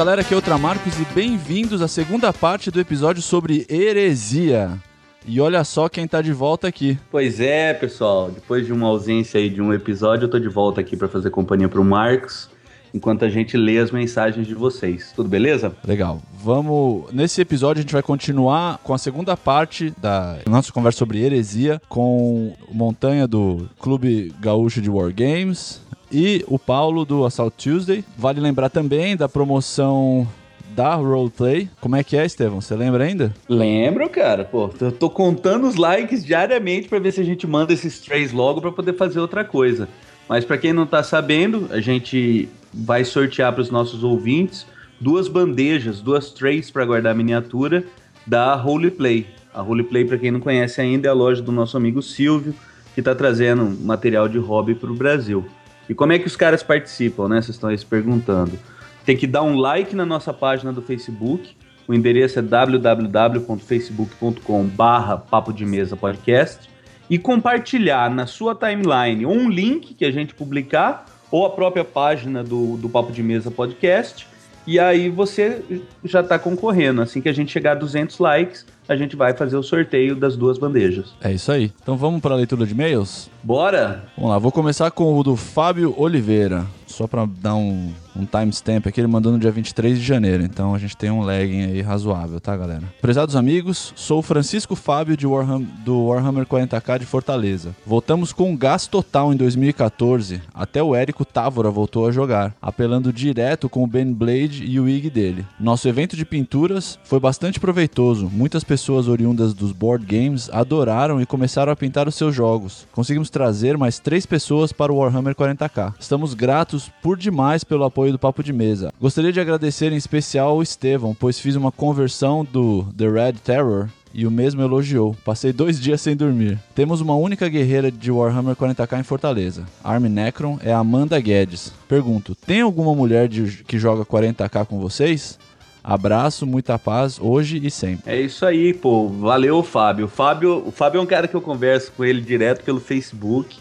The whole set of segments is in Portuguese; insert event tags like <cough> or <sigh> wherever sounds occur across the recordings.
Galera, aqui é o Tramarcos e bem-vindos à segunda parte do episódio sobre heresia. E olha só quem tá de volta aqui. Pois é, pessoal, depois de uma ausência aí de um episódio, eu tô de volta aqui para fazer companhia pro Marcos, enquanto a gente lê as mensagens de vocês. Tudo beleza? Legal. Vamos. Nesse episódio a gente vai continuar com a segunda parte da nossa conversa sobre heresia com Montanha do Clube Gaúcho de Wargames e o Paulo do Assault Tuesday. Vale lembrar também da promoção da Roleplay. Como é que é, Estevão? Você lembra ainda? Lembro, cara. Pô, eu tô contando os likes diariamente para ver se a gente manda esses três logo para poder fazer outra coisa. Mas para quem não tá sabendo, a gente vai sortear para os nossos ouvintes duas bandejas, duas trays para guardar miniatura da Roleplay. A Roleplay, para quem não conhece ainda, é a loja do nosso amigo Silvio, que está trazendo material de hobby para o Brasil. E como é que os caras participam, né? Vocês estão aí se perguntando. Tem que dar um like na nossa página do Facebook. O endereço é www.facebook.com barra Papo de Mesa Podcast e compartilhar na sua timeline um link que a gente publicar ou a própria página do, do Papo de Mesa Podcast e aí você já está concorrendo. Assim que a gente chegar a 200 likes, a gente vai fazer o sorteio das duas bandejas. É isso aí. Então vamos para a leitura de e-mails? Bora! Vamos lá, vou começar com o do Fábio Oliveira. Só para dar um, um timestamp aqui, ele mandou no dia 23 de janeiro, então a gente tem um lagging aí razoável, tá, galera? Prezados amigos, sou Francisco Fábio de Warham, do Warhammer 40k de Fortaleza. Voltamos com um gás total em 2014, até o Érico Távora voltou a jogar, apelando direto com o Ben Blade e o IG dele. Nosso evento de pinturas foi bastante proveitoso, muitas pessoas oriundas dos board games adoraram e começaram a pintar os seus jogos. Conseguimos trazer mais três pessoas para o Warhammer 40k. Estamos gratos por demais pelo apoio do Papo de Mesa. Gostaria de agradecer em especial ao Estevão, pois fiz uma conversão do The Red Terror e o mesmo elogiou. Passei dois <laughs> dias sem dormir. Temos uma única guerreira de Warhammer 40k em Fortaleza. Army Necron é Amanda Guedes. Pergunto: tem alguma mulher de, que joga 40k com vocês? Abraço, muita paz, hoje e sempre. É isso aí, pô. Valeu, Fábio. Fábio, o Fábio é um cara que eu converso com ele direto pelo Facebook.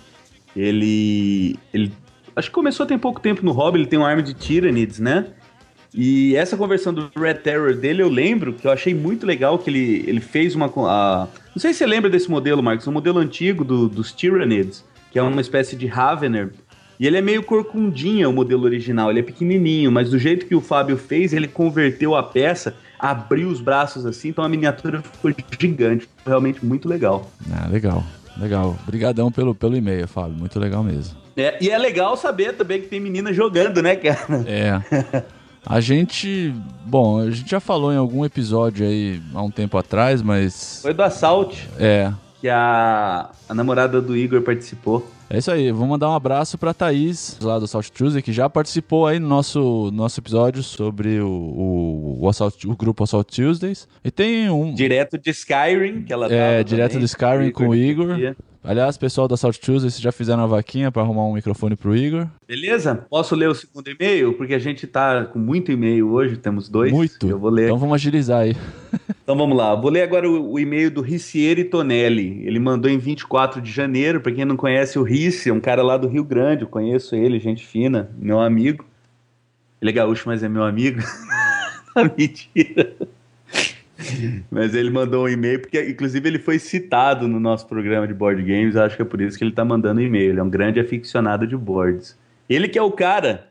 Ele, ele acho que começou tem pouco tempo no hobby, ele tem um arma de Tyranids, né? E essa conversão do Red Terror dele, eu lembro que eu achei muito legal que ele, ele fez uma. A, não sei se você lembra desse modelo, Marcos, um modelo antigo do, dos Tyranids, que é uma espécie de Ravener. E ele é meio corcundinha, o modelo original, ele é pequenininho, mas do jeito que o Fábio fez, ele converteu a peça, abriu os braços assim, então a miniatura ficou gigante. Realmente muito legal. Ah, legal, legal. Obrigadão pelo, pelo e-mail, Fábio, muito legal mesmo. É, e é legal saber também que tem menina jogando, né, cara? É. A gente. Bom, a gente já falou em algum episódio aí há um tempo atrás, mas. Foi do Assault. É. Que a, a namorada do Igor participou. É isso aí, vou mandar um abraço pra Thaís, lá do Assault Tuesday, que já participou aí no nosso, nosso episódio sobre o, o, o, Assault, o grupo Assault Tuesdays. E tem um. Direto de Skyrim, que ela É, direto também, do Skyrim com o Igor. Aliás, pessoal da Assault Tuesday, vocês já fizeram a vaquinha para arrumar um microfone pro Igor? Beleza? Posso ler o segundo e-mail? Porque a gente tá com muito e-mail hoje, temos dois. Muito. Eu vou ler. Então vamos agilizar aí. <laughs> então vamos lá. Vou ler agora o, o e-mail do Ricieri Tonelli. Ele mandou em 24 de janeiro. Para quem não conhece o Rice, é um cara lá do Rio Grande. Eu conheço ele, gente fina, meu amigo. Ele é gaúcho, mas é meu amigo. <laughs> Mentira. <laughs> Mas ele mandou um e-mail, porque inclusive ele foi citado no nosso programa de board games, acho que é por isso que ele está mandando e-mail. Ele é um grande aficionado de boards. Ele que é o cara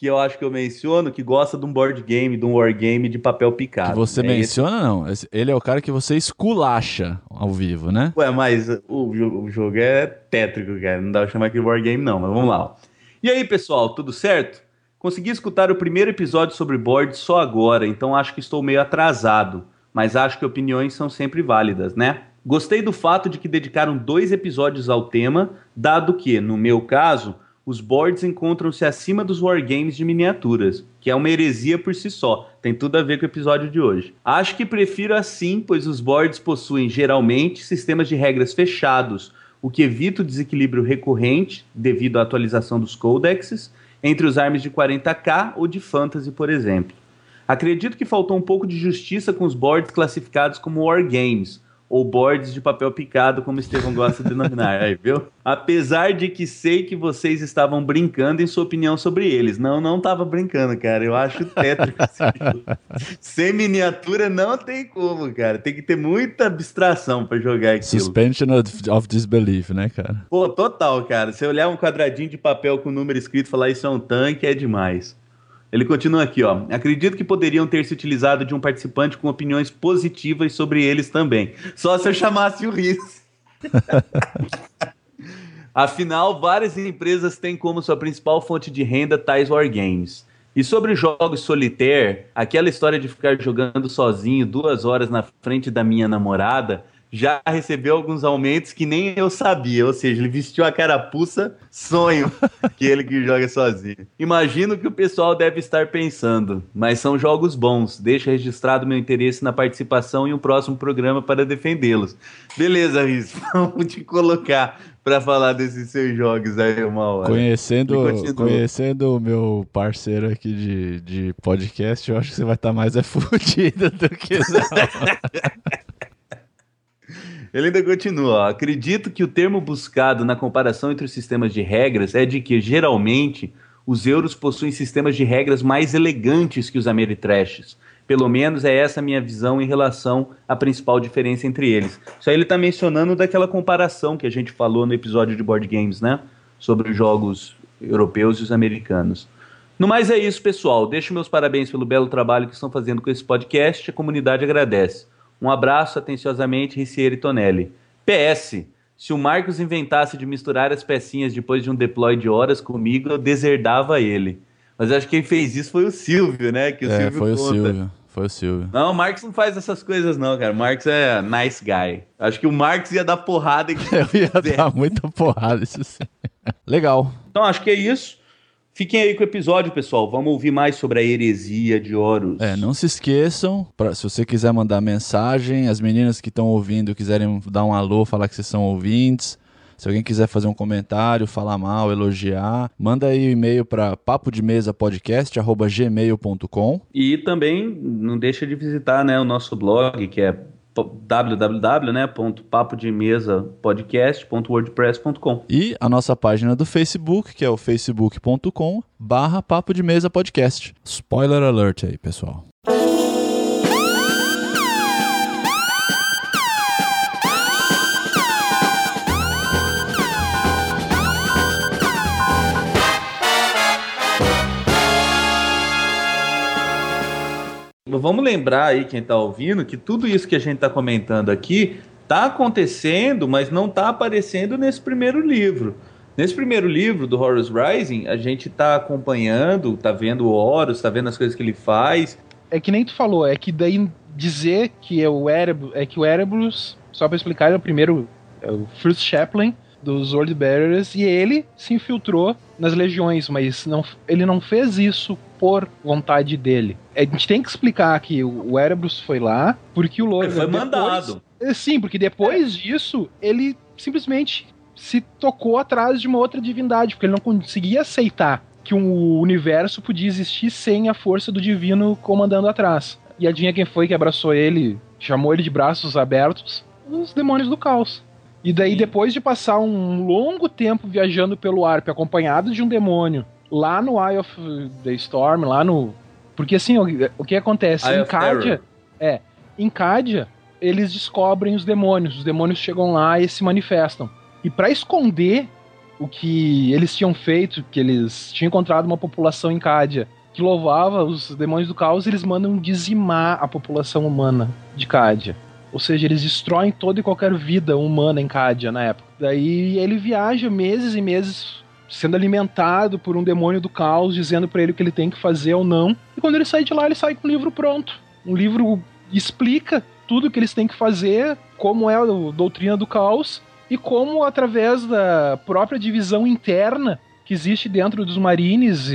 que eu acho que eu menciono, que gosta de um board game, de um war game de papel picado. Que você é menciona, esse... não. Ele é o cara que você esculacha ao vivo, né? Ué, mas o, o jogo é tétrico, cara. Não dá pra chamar de war game, não. Mas vamos lá. E aí, pessoal, tudo certo? Consegui escutar o primeiro episódio sobre boards só agora, então acho que estou meio atrasado mas acho que opiniões são sempre válidas, né? Gostei do fato de que dedicaram dois episódios ao tema, dado que, no meu caso, os boards encontram-se acima dos wargames de miniaturas, que é uma heresia por si só, tem tudo a ver com o episódio de hoje. Acho que prefiro assim, pois os boards possuem geralmente sistemas de regras fechados, o que evita o desequilíbrio recorrente devido à atualização dos codexes entre os armes de 40k ou de fantasy, por exemplo. Acredito que faltou um pouco de justiça com os boards classificados como wargames, ou boards de papel picado, como o Estevão gosta de denominar. <laughs> Aí, viu? Apesar de que sei que vocês estavam brincando em sua opinião sobre eles. Não, não tava brincando, cara. Eu acho tétrico <laughs> Sem miniatura não tem como, cara. Tem que ter muita abstração para jogar aquilo. Suspension of disbelief, né, cara? Pô, total, cara. Se olhar um quadradinho de papel com número escrito e falar isso é um tanque, é demais. Ele continua aqui, ó. Acredito que poderiam ter se utilizado de um participante com opiniões positivas sobre eles também. Só se eu chamasse o Riz. <laughs> Afinal, várias empresas têm como sua principal fonte de renda tais wargames. E sobre jogos solitaire, aquela história de ficar jogando sozinho duas horas na frente da minha namorada já recebeu alguns aumentos que nem eu sabia. Ou seja, ele vestiu a carapuça, sonho <laughs> que ele que joga sozinho. Imagino que o pessoal deve estar pensando, mas são jogos bons. Deixa registrado meu interesse na participação em um próximo programa para defendê-los. Beleza, Riz, <laughs> vamos te colocar para falar desses seus jogos aí uma hora. Conhecendo, conhecendo o meu parceiro aqui de, de podcast, eu acho que você vai estar mais é <laughs> fudido do que não. Ele ainda continua. Ó. Acredito que o termo buscado na comparação entre os sistemas de regras é de que, geralmente, os euros possuem sistemas de regras mais elegantes que os Ameritrashes. Pelo menos é essa a minha visão em relação à principal diferença entre eles. Isso aí ele está mencionando daquela comparação que a gente falou no episódio de board games, né? Sobre os jogos europeus e os americanos. No mais é isso, pessoal. Deixo meus parabéns pelo belo trabalho que estão fazendo com esse podcast. A comunidade agradece. Um abraço atenciosamente, Ricieri Tonelli. PS. Se o Marcos inventasse de misturar as pecinhas depois de um deploy de horas comigo, eu deserdava ele. Mas acho que quem fez isso foi o Silvio, né? Que o é, Silvio foi conta. o Silvio. Foi o Silvio. Não, o Marcos não faz essas coisas, não, cara. O Marcos é nice guy. Acho que o Marcos ia dar porrada. <laughs> eu ia dar muita porrada, isso sim. <laughs> Legal. Então, acho que é isso. Fiquem aí com o episódio, pessoal. Vamos ouvir mais sobre a heresia de Horus. É, não se esqueçam, pra, se você quiser mandar mensagem, as meninas que estão ouvindo quiserem dar um alô, falar que vocês são ouvintes. Se alguém quiser fazer um comentário, falar mal, elogiar, manda aí o um e-mail para papodemesapodcast@gmail.com. E também não deixa de visitar, né, o nosso blog, que é www.papodemesapodcast.wordpress.com E a nossa página do Facebook, que é o facebook.com barra Papo de Mesa Podcast. Spoiler alert aí, pessoal. Vamos lembrar aí, quem está ouvindo, que tudo isso que a gente está comentando aqui está acontecendo, mas não está aparecendo nesse primeiro livro. Nesse primeiro livro do Horus Rising, a gente está acompanhando, está vendo o Horus, está vendo as coisas que ele faz. É que nem tu falou, é que daí dizer que é o Erebus, é que o Erebus, só para explicar, é o primeiro, é o First Chaplain dos World Bearers e ele se infiltrou nas legiões, mas não, ele não fez isso por vontade dele. A gente tem que explicar que o Erebus foi lá porque o Logan Ele foi depois, mandado. É, sim, porque depois é. disso ele simplesmente se tocou atrás de uma outra divindade, porque ele não conseguia aceitar que um universo podia existir sem a força do divino comandando atrás. E adivinha quem foi que abraçou ele, chamou ele de braços abertos? Os demônios do caos. E daí, Sim. depois de passar um longo tempo viajando pelo Arp, acompanhado de um demônio, lá no Eye of the Storm, lá no. Porque assim, o, o que acontece? Eye em Cádia. É. Em Cádia, eles descobrem os demônios. Os demônios chegam lá e se manifestam. E para esconder o que eles tinham feito, que eles tinham encontrado uma população em Cádia que louvava os demônios do caos, eles mandam dizimar a população humana de Cádia. Ou seja, eles destroem toda e qualquer vida humana em Cádia na época. Daí ele viaja meses e meses sendo alimentado por um demônio do caos, dizendo para ele o que ele tem que fazer ou não. E quando ele sai de lá, ele sai com um livro pronto. Um livro explica tudo o que eles têm que fazer, como é a doutrina do caos e como através da própria divisão interna que existe dentro dos marines,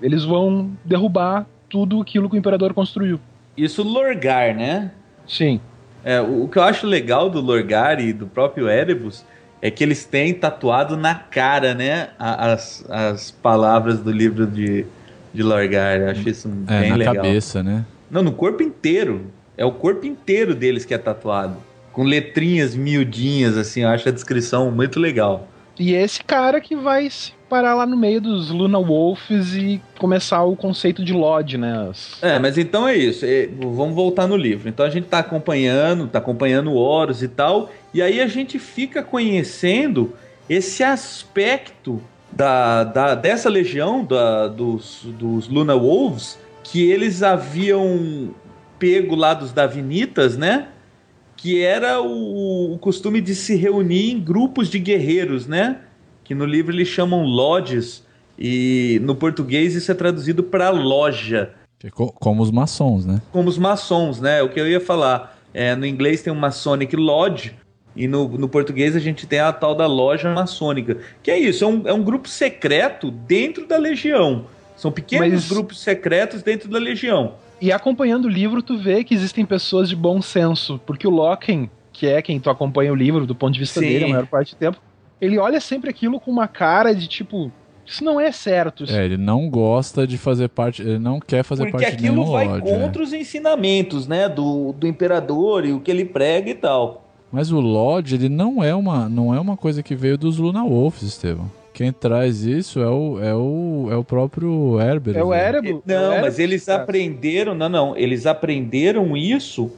eles vão derrubar tudo aquilo que o imperador construiu. Isso Lorgar, né? Sim. É, o, o, que eu acho legal do Lorgar e do próprio Erebus é que eles têm tatuado na cara, né, as, as palavras do livro de, de Lorgar. Eu acho isso é, bem na legal. cabeça, né? Não, no corpo inteiro. É o corpo inteiro deles que é tatuado. com letrinhas miudinhas, assim, eu acho a descrição muito legal. E esse cara que vai se parar lá no meio dos Luna Wolves e começar o conceito de Lodge, né? As... É, mas então é isso. É, vamos voltar no livro. Então a gente tá acompanhando, tá acompanhando Horus e tal, e aí a gente fica conhecendo esse aspecto da, da dessa legião da, dos, dos Luna Wolves que eles haviam pego lá dos Davinitas, né? Que era o, o costume de se reunir em grupos de guerreiros, né? Que no livro eles chamam lodges e no português isso é traduzido para loja. Como os maçons, né? Como os maçons, né? O que eu ia falar. É, no inglês tem o Masonic Lodge, e no, no português a gente tem a tal da loja maçônica. Que é isso, é um, é um grupo secreto dentro da legião. São pequenos Mas... grupos secretos dentro da legião. E acompanhando o livro, tu vê que existem pessoas de bom senso. Porque o Loken, que é quem tu acompanha o livro do ponto de vista Sim. dele a maior parte do tempo, ele olha sempre aquilo com uma cara de tipo. Isso não é certo. Isso... É, ele não gosta de fazer parte, ele não quer fazer Porque parte de nenhum Porque aquilo vai é. contra é. os ensinamentos, né, do, do imperador e o que ele prega e tal. Mas o Lodge, ele não é uma, não é uma coisa que veio dos Luna Wolves, Estevam. Quem traz isso é o, é o, é o próprio Herbert. É o Erebus. Não, é mas eles aprenderam, não, não, eles aprenderam isso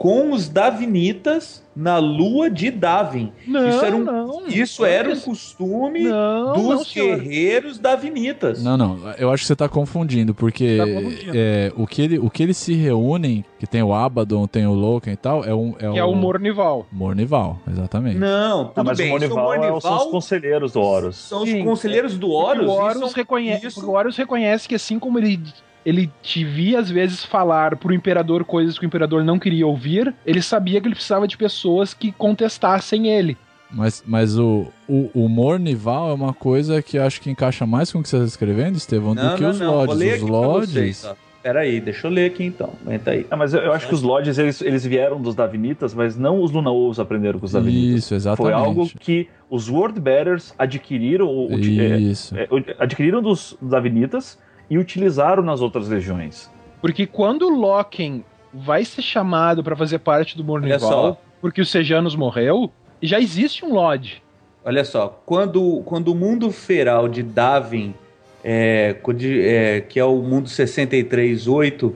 com os Davinitas na lua de Davin. Não, isso era um, não, isso era um costume não, dos guerreiros davinitas. Não, não, eu acho que você está confundindo, porque tá confundindo. É, o, que ele, o que eles se reúnem, que tem o Abaddon, tem o Loken e tal, é, um, é, que é o Mornival. Mornival, exatamente. Não, tudo ah, mas bem. O Mornival, o Mornival são os conselheiros do Horus. São os Sim, conselheiros do Horus. O Horus, reconhece, isso... o Horus reconhece que assim como ele ele te via às vezes falar pro imperador coisas que o imperador não queria ouvir, ele sabia que ele precisava de pessoas que contestassem ele. Mas, mas o, o, o Mornival é uma coisa que acho que encaixa mais com o que você está escrevendo, Estevão, do que não, os não. Lodges. Os Lodges. Peraí, deixa eu ler aqui então. Aguenta aí. Ah, mas eu, eu acho que os Lodges eles, eles vieram dos Davinitas, mas não os Luna Wolves aprenderam com os Davinitas. Isso, exatamente. Foi algo que os World Bearers adquiriram, o, Isso. É, é, adquiriram dos Davinitas e utilizaram nas outras legiões. Porque quando Loken vai ser chamado para fazer parte do Mornival, porque o Sejanos morreu, já existe um Lodge. Olha só, quando, quando o mundo feral de Davin, é, é, que é o mundo 63.8, uh,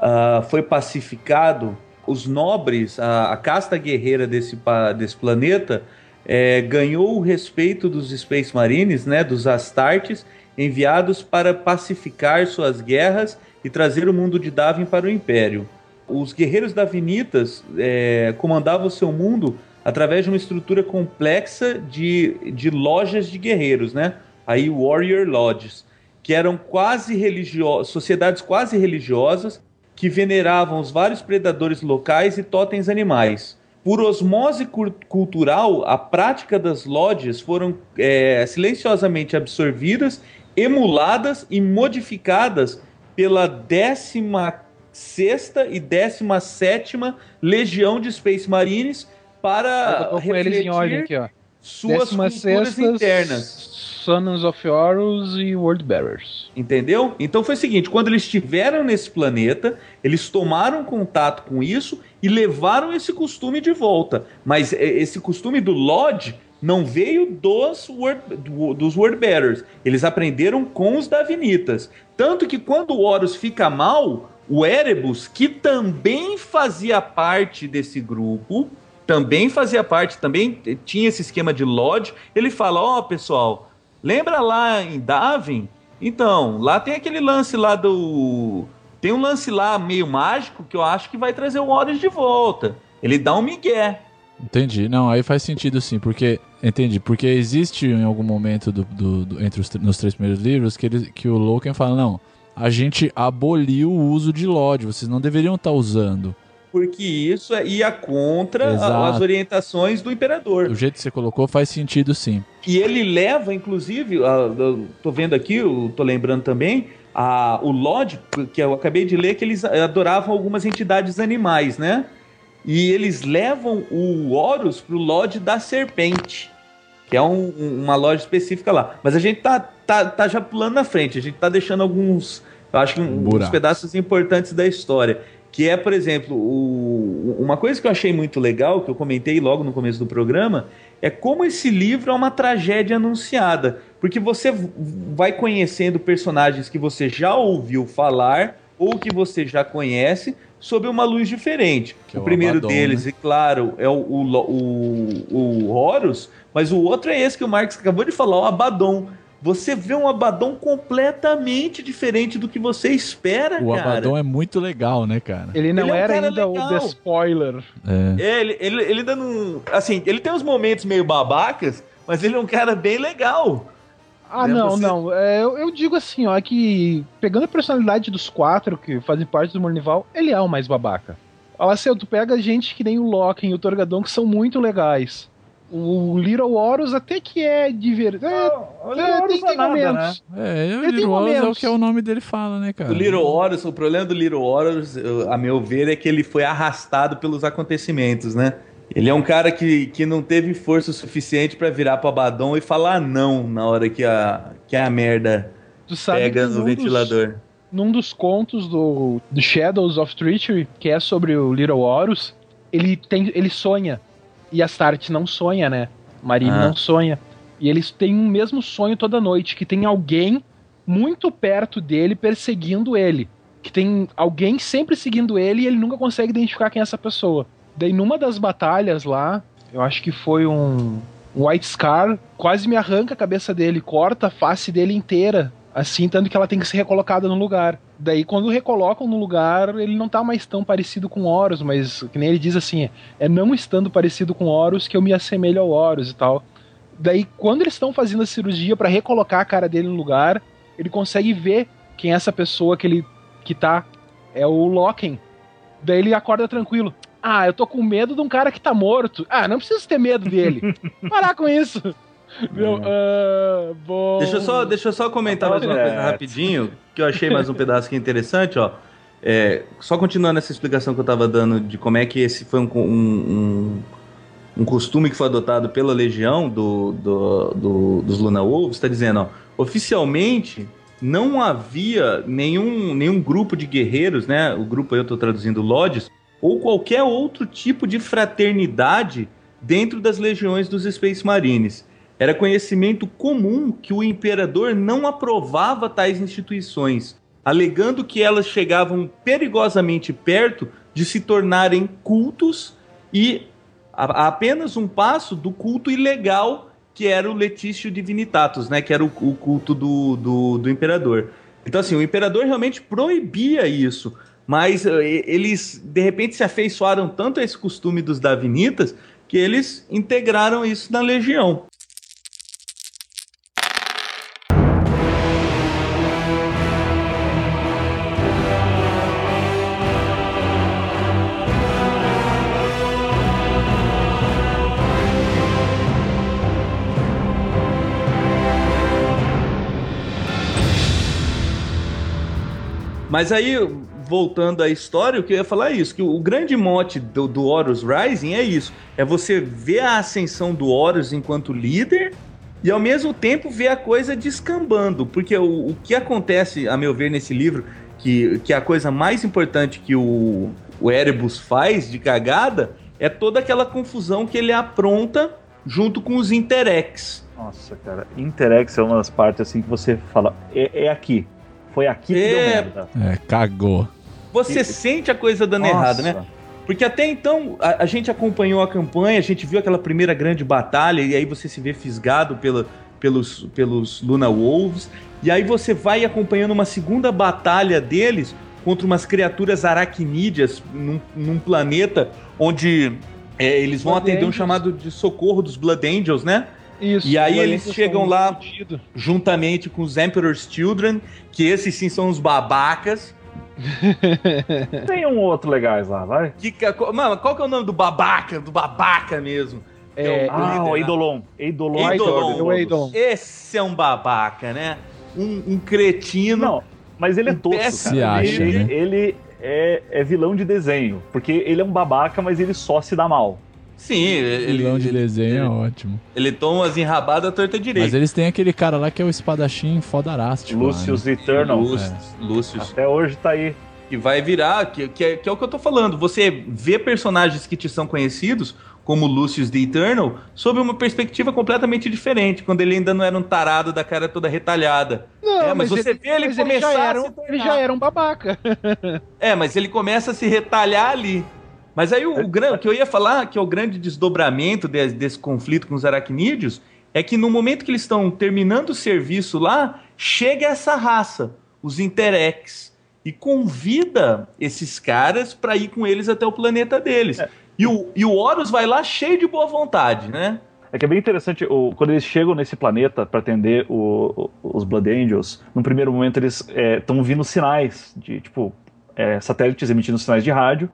ah, foi pacificado, os nobres, a, a casta guerreira desse, desse planeta, é, ganhou o respeito dos Space Marines, né, dos Astartes, enviados para pacificar suas guerras e trazer o mundo de Davin para o Império. Os guerreiros davinitas é, comandavam seu mundo através de uma estrutura complexa de, de lojas de guerreiros, né? Aí Warrior Lodges, que eram quase religiosas, sociedades quase religiosas que veneravam os vários predadores locais e totens animais. Por osmose cultural, a prática das lodges foram é, silenciosamente absorvidas emuladas e modificadas pela 16 e 17 Legião de Space Marines para refletir ordem aqui, ó. suas culturas internas. Sons of Horus e World Bearers. Entendeu? Então foi o seguinte: quando eles estiveram nesse planeta, eles tomaram contato com isso e levaram esse costume de volta. Mas é, esse costume do Lodge não veio dos word, dos word bearers. Eles aprenderam com os Davinitas. Tanto que quando o Horus fica mal, o Erebus, que também fazia parte desse grupo, também fazia parte, também tinha esse esquema de Lodge, ele fala: Ó, oh, pessoal, lembra lá em Davin? Então, lá tem aquele lance lá do. Tem um lance lá meio mágico que eu acho que vai trazer o Horus de volta. Ele dá um migué. Entendi. Não, aí faz sentido sim, porque. Entendi. Porque existe em algum momento do, do, do entre os nos três primeiros livros que, ele, que o Loken fala: não, a gente aboliu o uso de LOD, vocês não deveriam estar tá usando. Porque isso é, ia contra as orientações do imperador. O jeito que você colocou faz sentido sim. E ele leva, inclusive, tô vendo aqui, eu tô lembrando também, a, o LOD, que eu acabei de ler, que eles adoravam algumas entidades animais, né? E eles levam o Horus pro Lodge da Serpente, que é um, uma loja específica lá. Mas a gente tá, tá, tá já pulando na frente, a gente tá deixando alguns, eu acho que uns pedaços importantes da história. Que é, por exemplo, o- uma coisa que eu achei muito legal, que eu comentei logo no começo do programa, é como esse livro é uma tragédia anunciada. Porque você vai conhecendo personagens que você já ouviu falar ou que você já conhece sob uma luz diferente. Que é o o primeiro Abaddon, deles, né? e claro, é o, o, o, o Horus, mas o outro é esse que o Marcos acabou de falar, o Abaddon. Você vê um Abaddon completamente diferente do que você espera, O cara. Abaddon é muito legal, né, cara? Ele não Ele é um era ainda legal. o The Spoiler. É. É, ele, ele, ele ainda não. Assim, ele tem uns momentos meio babacas, mas ele é um cara bem legal. Ah, Né, não, você- não. É, eu, eu digo assim, ó, que pegando a personalidade dos quatro que fazem parte do Mornival, ele é o mais babaca. Olha assim, tu pega gente que nem o Loki e o Torgadon, que são muito legais. O Little Horus até que é divertido. É, Olha, é, Horus tem, é tem nada, momentos. É, Ele o Little Horus é o que é o nome dele fala, né, cara? O Little Horus, o problema do Little Horus, a meu ver, é que ele foi arrastado pelos acontecimentos, né? Ele é um cara que, que não teve força suficiente pra virar pro Abaddon e falar não na hora que a, que a merda pega no ventilador. Dos, num dos contos do, do Shadows of Treachery, que é sobre o Little Horus, ele, tem, ele sonha. E Astarte não sonha, né? Marine Ah. não sonha. E eles têm um mesmo sonho toda noite, que tem alguém muito perto dele perseguindo ele. Que tem alguém sempre seguindo ele e ele nunca consegue identificar quem é essa pessoa. Daí numa das batalhas lá, eu acho que foi um, um White Scar, quase me arranca a cabeça dele, corta a face dele inteira, assim, tanto que ela tem que ser recolocada no lugar. Daí quando recolocam no lugar, ele não tá mais tão parecido com Horus, mas que nem ele diz assim, é não estando parecido com Horus que eu me assemelho ao Horus e tal. Daí quando eles estão fazendo a cirurgia pra recolocar a cara dele no lugar, ele consegue ver quem é essa pessoa que ele que tá é o Loken. Daí ele acorda tranquilo. Ah, eu tô com medo de um cara que tá morto. Ah, não preciso ter medo dele. <laughs> Parar com isso. Meu, ah, bom. Deixa eu só, deixa eu só comentar mais uma coisa É. rapidinho, que eu achei mais um pedaço que é interessante, ó. É, só continuando essa explicação que eu tava dando de como é que esse foi um, um, um, um costume que foi adotado pela legião do, do, do- dos Luna Wolves, tá dizendo, ó, oficialmente não havia nenhum, nenhum grupo de guerreiros, né? O grupo aí eu tô traduzindo Lodges, ou qualquer outro tipo de fraternidade dentro das legiões dos Space Marines. Era conhecimento comum que o imperador não aprovava tais instituições, alegando que elas chegavam perigosamente perto de se tornarem cultos e a, apenas um passo do culto ilegal que era o Letício Divinitatus, né? Que era o, o culto do, do, do imperador. Então, assim, o imperador realmente proibia isso. Mas eh, eles, de repente, se afeiçoaram tanto a esse costume dos Davinitas que eles integraram isso na legião. Mas aí, voltando à história, o que eu ia falar é isso: que o grande mote do, do Horus Rising é isso. É você ver a ascensão do Horus enquanto líder e ao mesmo tempo ver a coisa descambando. Porque o, o que acontece, a meu ver, nesse livro, que, que é a coisa mais importante que o, o Erebus faz de cagada, é toda aquela confusão que ele apronta junto com os Interex. Nossa, cara, Interex é uma das partes assim que você fala, é, é aqui. Foi aqui que É. deu merda. É, cagou. Você E- sente a coisa dando Nossa. errado, né? Porque até então a, a gente acompanhou a campanha, a gente viu aquela primeira grande batalha, e aí você se vê fisgado pela, pelos, pelos Luna Wolves, e aí você vai acompanhando uma segunda batalha deles contra umas criaturas aracnídeas num, num planeta onde é, eles vão Blood atender um Angels. chamado de socorro dos Blood Angels, né? Isso, E aí eles chegam lá- fudido. Juntamente com os Emperor's Children, que esses sim são os babacas. <laughs> Tem um outro legais lá, vai. Que, que- mano, qual que é o nome do babaca? Do babaca mesmo. É, o Ah, líder, o né? Eidolon. Eidolon. Eidolon. Eidolon. Esse é um babaca, né? Um, um cretino. Não, mas ele é tosco. Se acha, ele, né? ele é, é vilão de desenho, porque ele é um babaca, mas ele só se dá mal. Sim, ele, Vilão de ele, desenho é ele, ótimo. ele toma umas enrabadas à torta Mas direita. eles têm aquele cara lá que é o espadachim fodarástico. lá, Lucius né? Eternal. Lúcius, Lúcius. Até hoje tá aí. Que vai virar, que, que, é, que é o que eu tô falando. Você vê personagens que te são conhecidos, como Lucius the Eternal, sob uma perspectiva completamente diferente, quando ele ainda não era um tarado da cara toda retalhada. Não, É, mas você ele, vê ele mas começar já a era, um- ele já era um babaca. <laughs> É, mas ele começa a se retalhar ali. Mas aí o, o, o que eu ia falar, que é o grande desdobramento de- desse conflito com os aracnídeos, é que no momento que eles estão terminando o serviço lá, chega essa raça, os Interex, e convida esses caras para ir com eles até o planeta deles. E, o, e o Horus vai lá cheio de boa vontade, né? É que é bem interessante, o- quando eles chegam nesse planeta para atender o- o- os Blood Angels, no primeiro momento eles estão vindo sinais de, tipo, é, satélites emitindo sinais de rádio.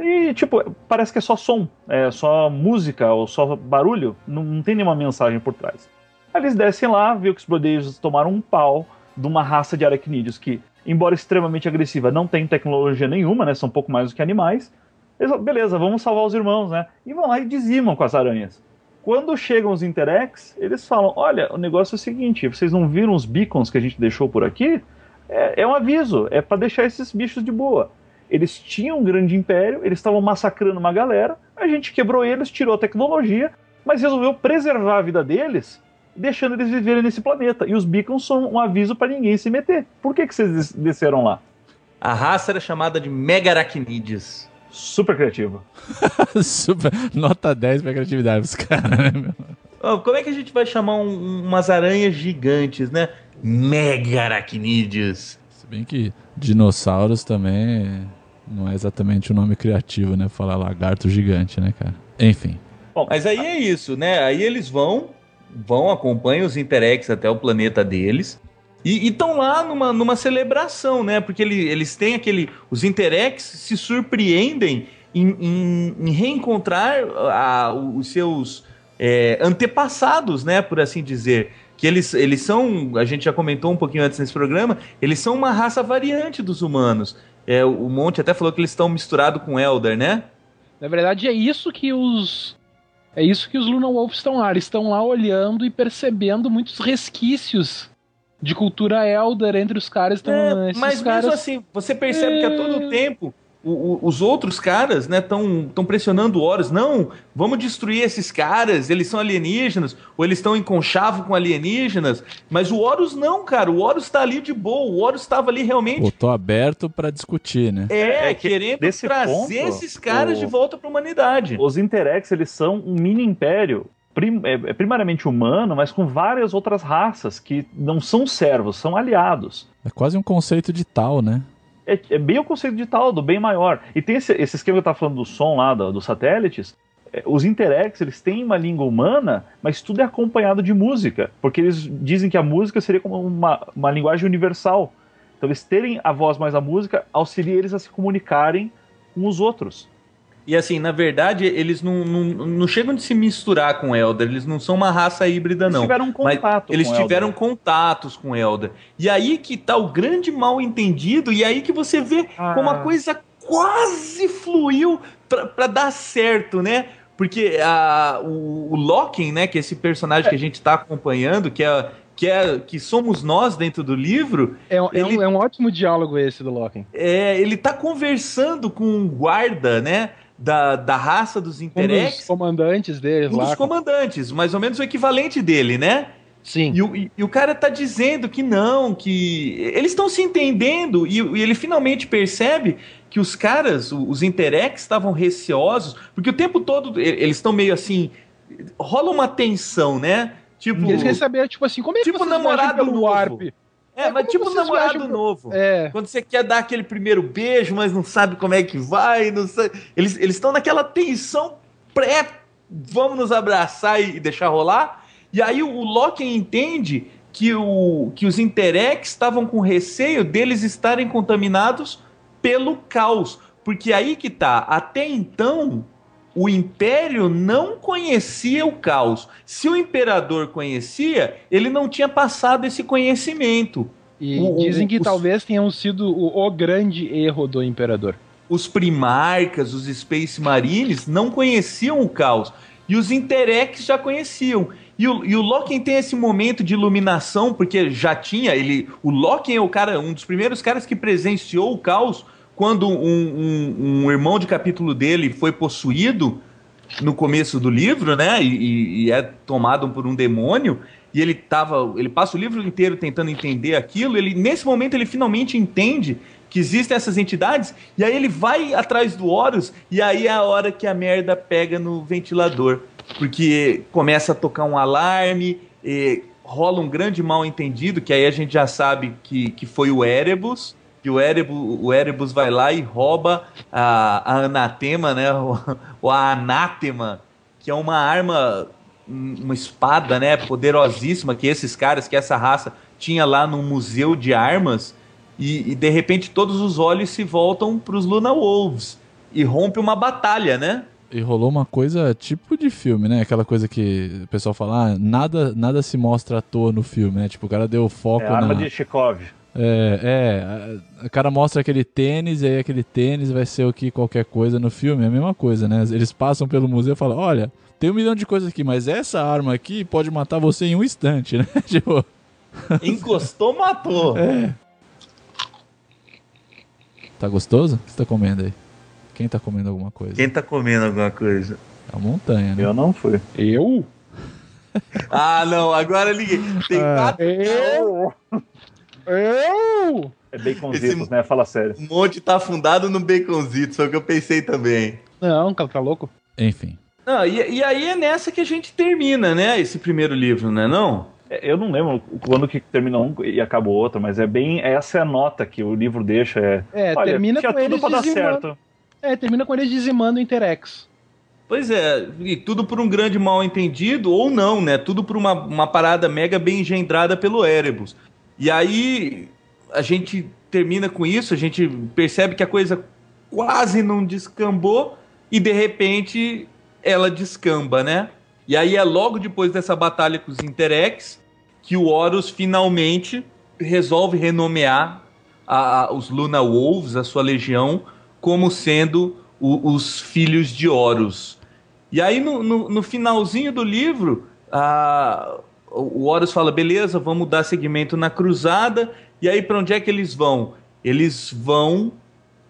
E, tipo, parece que é só som, é só música ou só barulho, não, não tem nenhuma mensagem por trás. Aí eles descem lá, vê que os Angels tomaram um pau de uma raça de aracnídeos que, embora extremamente agressiva, não tem tecnologia nenhuma, né? São um pouco mais do que animais. Eles, falam, beleza, vamos salvar os irmãos, né? E vão lá e dizimam com as aranhas. Quando chegam os Interex, eles falam: Olha, o negócio é o seguinte, vocês não viram os beacons que a gente deixou por aqui? É, é um aviso, é para deixar esses bichos de boa. Eles tinham um grande império, eles estavam massacrando uma galera, a gente quebrou eles, tirou a tecnologia, mas resolveu preservar a vida deles, deixando eles viverem nesse planeta. E os beacons são um aviso para ninguém se meter. Por que, que vocês des- desceram lá? A raça era chamada de Mega Aracnídeos. Super criativo. <laughs> Super. Nota 10 pra criatividade dos caras, né, como é que a gente vai chamar um- umas aranhas gigantes, né? Mega Aracnídeos. Se bem que dinossauros também não é exatamente o nome criativo, né? Falar lagarto gigante, né, cara? Enfim. Mas aí é isso, né? Aí eles vão, vão, acompanham os Interex até o planeta deles. E estão lá numa, numa celebração, né? Porque ele- eles têm aquele. Os Interex se surpreendem em, em- em reencontrar a- os seus é, antepassados, né? Por assim dizer. Que eles, eles são, a gente já comentou um pouquinho antes nesse programa, eles são uma raça variante dos humanos. É, o Monte até falou que eles estão misturados com Elder, né? Na verdade, é isso que os. É isso que os Luna Wolves estão lá. Eles estão lá olhando e percebendo muitos resquícios de cultura Elder entre os caras. Então, É, esses mas caras... mesmo assim, você percebe que a todo tempo o- o- os outros caras, né, estão pressionando o Horus. Não, vamos destruir esses caras, eles são alienígenas, ou eles estão em conchavo com alienígenas. Mas o Horus não, cara, o Horus tá ali de boa, o Horus estava ali realmente. Tô aberto pra discutir, né? É, É que querendo desse trazer ponto, esses caras o- de volta pra humanidade. Os Interex, eles são um mini império, prim- é, é primariamente humano, mas com várias outras raças que não são servos, são aliados. É quase um conceito de tal, né? É, é bem o conceito de tal, do bem maior. E tem esse, esse esquema que eu tava falando do som lá, do- dos satélites. é, Os Interex, eles têm uma língua humana, mas tudo é acompanhado de música, porque eles dizem que a música seria como uma, uma linguagem universal. Então eles terem a voz mais a música auxilia eles a se comunicarem com os outros. E assim, na verdade, eles não, não, não chegam de se misturar com Elder, eles não são uma raça híbrida, Eles não. tiveram um contato eles com tiveram Elder. contatos com Elder. E aí que tá o grande mal entendido, e aí que você vê Ah. como a coisa quase fluiu pra, pra dar certo, né? Porque a, o, o Loken, né, que é esse personagem que a gente tá acompanhando, que é, que é que somos nós dentro do livro, É, um- é ele- um, é um ótimo diálogo esse do Loken. é, ele tá conversando com um guarda, né, da, da raça dos Um dos Interex, comandantes deles um lá. dos comandantes, mais ou menos o equivalente dele, né? Sim. E o, e- e o cara tá dizendo que não, que eles estão se entendendo e, e ele finalmente percebe que os caras, os Interex, estavam receosos, porque o tempo todo eles estão meio assim, rola uma tensão, né? Tipo, Eles querem saber, tipo assim, como é que Tipo vocês namorado pelo novo. Warp? É, é, mas tipo vocês namorado novo. É. Quando você quer dar aquele primeiro beijo, mas não sabe como é que vai, não sabe. Eles eles estão naquela tensão pré, vamos nos abraçar e deixar rolar. E aí o Loki entende que, o, que os Interex estavam com receio deles estarem contaminados pelo caos. Porque aí que tá, até então o Império não conhecia o caos. Se o Imperador conhecia, ele não tinha passado esse conhecimento. E O- dizem que os- talvez tenham sido o, o grande erro do Imperador. os primarcas, os Space Marines não conheciam o caos. E os Interex já conheciam. E o, e o Loken tem esse momento de iluminação, porque já tinha. ele O Loken é o cara, um dos primeiros caras que presenciou o caos quando um, um, um irmão de capítulo dele foi possuído no começo do livro, né? E, e, é tomado por um demônio. E ele tava. Ele passa o livro inteiro tentando entender aquilo. Ele, nesse momento, ele finalmente entende que existem essas entidades, e aí ele vai atrás do Horus, e aí é a hora que a merda pega no ventilador. Porque começa a tocar um alarme, rola um grande mal entendido, que aí a gente já sabe que, que foi o Erebus, que o Erebus, o Erebus vai lá e rouba a, a anatema, né? <laughs> O, o anátema, que é uma arma, uma espada, né? Poderosíssima que esses caras, que essa raça tinha lá no museu de armas. E, e de repente todos os olhos se voltam para os Luna Wolves e rompe uma batalha, né? E rolou uma coisa tipo de filme, né? Aquela coisa que o pessoal fala, ah, nada, nada se mostra à toa no filme, né? Tipo, o cara deu foco é, na... arma de Chekhov. É, é, o cara mostra aquele tênis e aí aquele tênis vai ser o que qualquer coisa no filme, é a mesma coisa, né? Eles passam pelo museu e falam, olha, tem um milhão de coisas aqui, mas essa arma aqui pode matar você em um instante, <laughs> né? tipo... Encostou, matou. É. Tá gostoso? O que você tá comendo aí? Quem tá comendo alguma coisa? Quem tá comendo alguma coisa? É a montanha, né? Eu não fui. Eu? ah, não, agora liguei. Tem ah, quatro. Eu? Eu? É baconzitos, Esse né? Fala sério. O <laughs> monte tá afundado no baconzitos, foi o que eu pensei também. Não, cara, tá louco? Enfim. Não, e, e aí é nessa que a gente termina, né? Esse primeiro livro, né? Não? É, eu não lembro quando que termina um e acaba o outro, mas é bem. Essa é a nota que o livro deixa. É, é olha, termina com eles dizimando, certo. É, termina com eles dizimando o Interex. Pois é, e tudo por um grande mal entendido, ou não, né? Tudo por uma, uma parada mega bem engendrada pelo Erebus. E aí a gente termina com isso, a gente percebe que a coisa quase não descambou e de repente ela descamba, né? E aí é logo depois dessa batalha com os Interex que o Horus finalmente resolve renomear a, a, os Luna Wolves, a sua legião, como sendo o, os filhos de Horus. E aí no, no, no finalzinho do livro, a, o Horus fala, beleza, vamos dar seguimento na cruzada. E aí para onde é que eles vão? Eles vão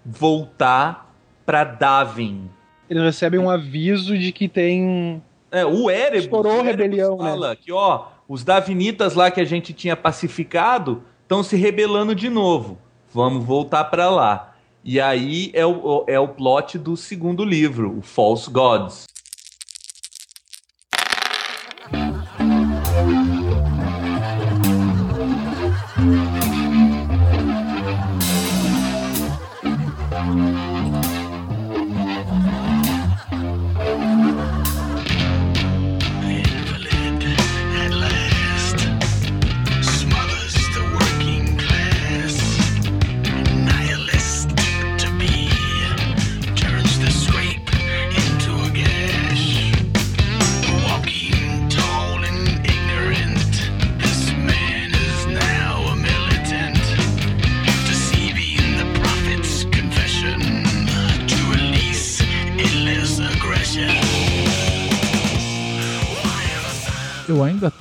voltar para Davin. Eles recebem um aviso de que tem é, o Erebus, Estourou Erebus rebelião, né? fala né? que ó, os Davinitas lá que a gente tinha pacificado estão se rebelando de novo. Vamos voltar para lá. E aí é o, é o plot do segundo livro, o False Gods.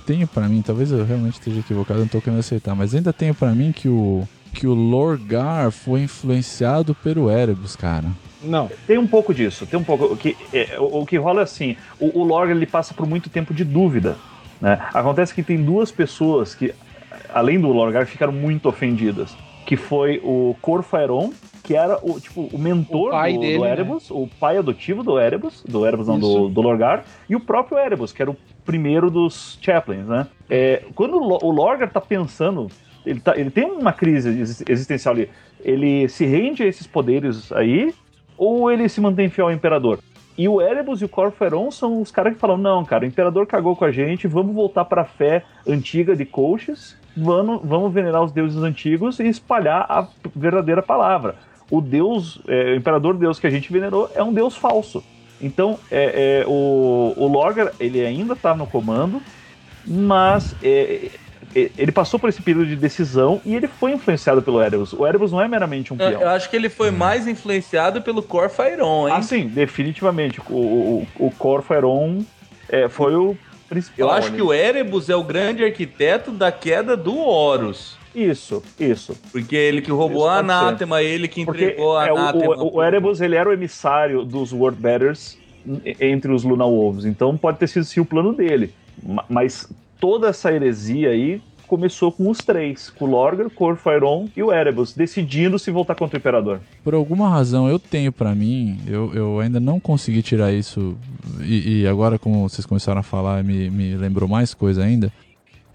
Tenho para mim, talvez eu realmente esteja equivocado, não tô querendo aceitar, mas ainda tenho para mim que o que o Lorgar foi influenciado pelo Erebus, cara. Não, tem um pouco disso, tem um pouco. O que, é, o, o, que rola é assim: o, o Lorgar ele passa por muito tempo de dúvida. Né? Acontece que tem duas pessoas que, além do Lorgar, ficaram muito ofendidas. Que foi o Corfaeron, que era o, tipo, o mentor o do, dele, do, Erebus, né? o pai adotivo do Erebus, do Erebus não, do, do, Lorgar, e o próprio Erebus, que era o primeiro dos Chaplains, né? É, quando o Lorgar tá pensando, ele, tá, ele tem uma crise existencial ali, ele se rende a esses poderes aí, ou ele se mantém fiel ao Imperador? E o Erebus e o Corferon são os caras que falam: não, cara, o Imperador cagou com a gente, vamos voltar para a fé antiga de Coaches, vamos, vamos venerar os deuses antigos e espalhar a verdadeira palavra o Deus, é, o Imperador Deus que a gente venerou é um Deus falso. Então, é, é, o, o Lorgar, ele ainda está no comando, mas é, é, ele passou por esse período de decisão e ele foi influenciado pelo Erebus. O Erebus não é meramente um é, peão. Eu acho que ele foi mais influenciado pelo Corfairon, hein? Ah, sim, definitivamente. O, o, o Corfairon foi o principal. Eu acho ali. que o Erebus é o grande arquiteto da queda do Horus. Isso, isso. Porque ele que roubou Isso a. Anátema, ele que Porque entregou a é, o, Anátema. o, o Erebus ele era o emissário dos World Betters entre os Luna Wolves, então pode ter sido sim o plano dele. Ma- Mas toda essa heresia aí começou com os três, com o Lorgar, Corfairon e o Erebus, decidindo se voltar contra o Imperador. Por alguma razão eu tenho pra mim, eu, eu ainda não consegui tirar isso, e, e agora como vocês começaram a falar, me, me lembrou mais coisa ainda.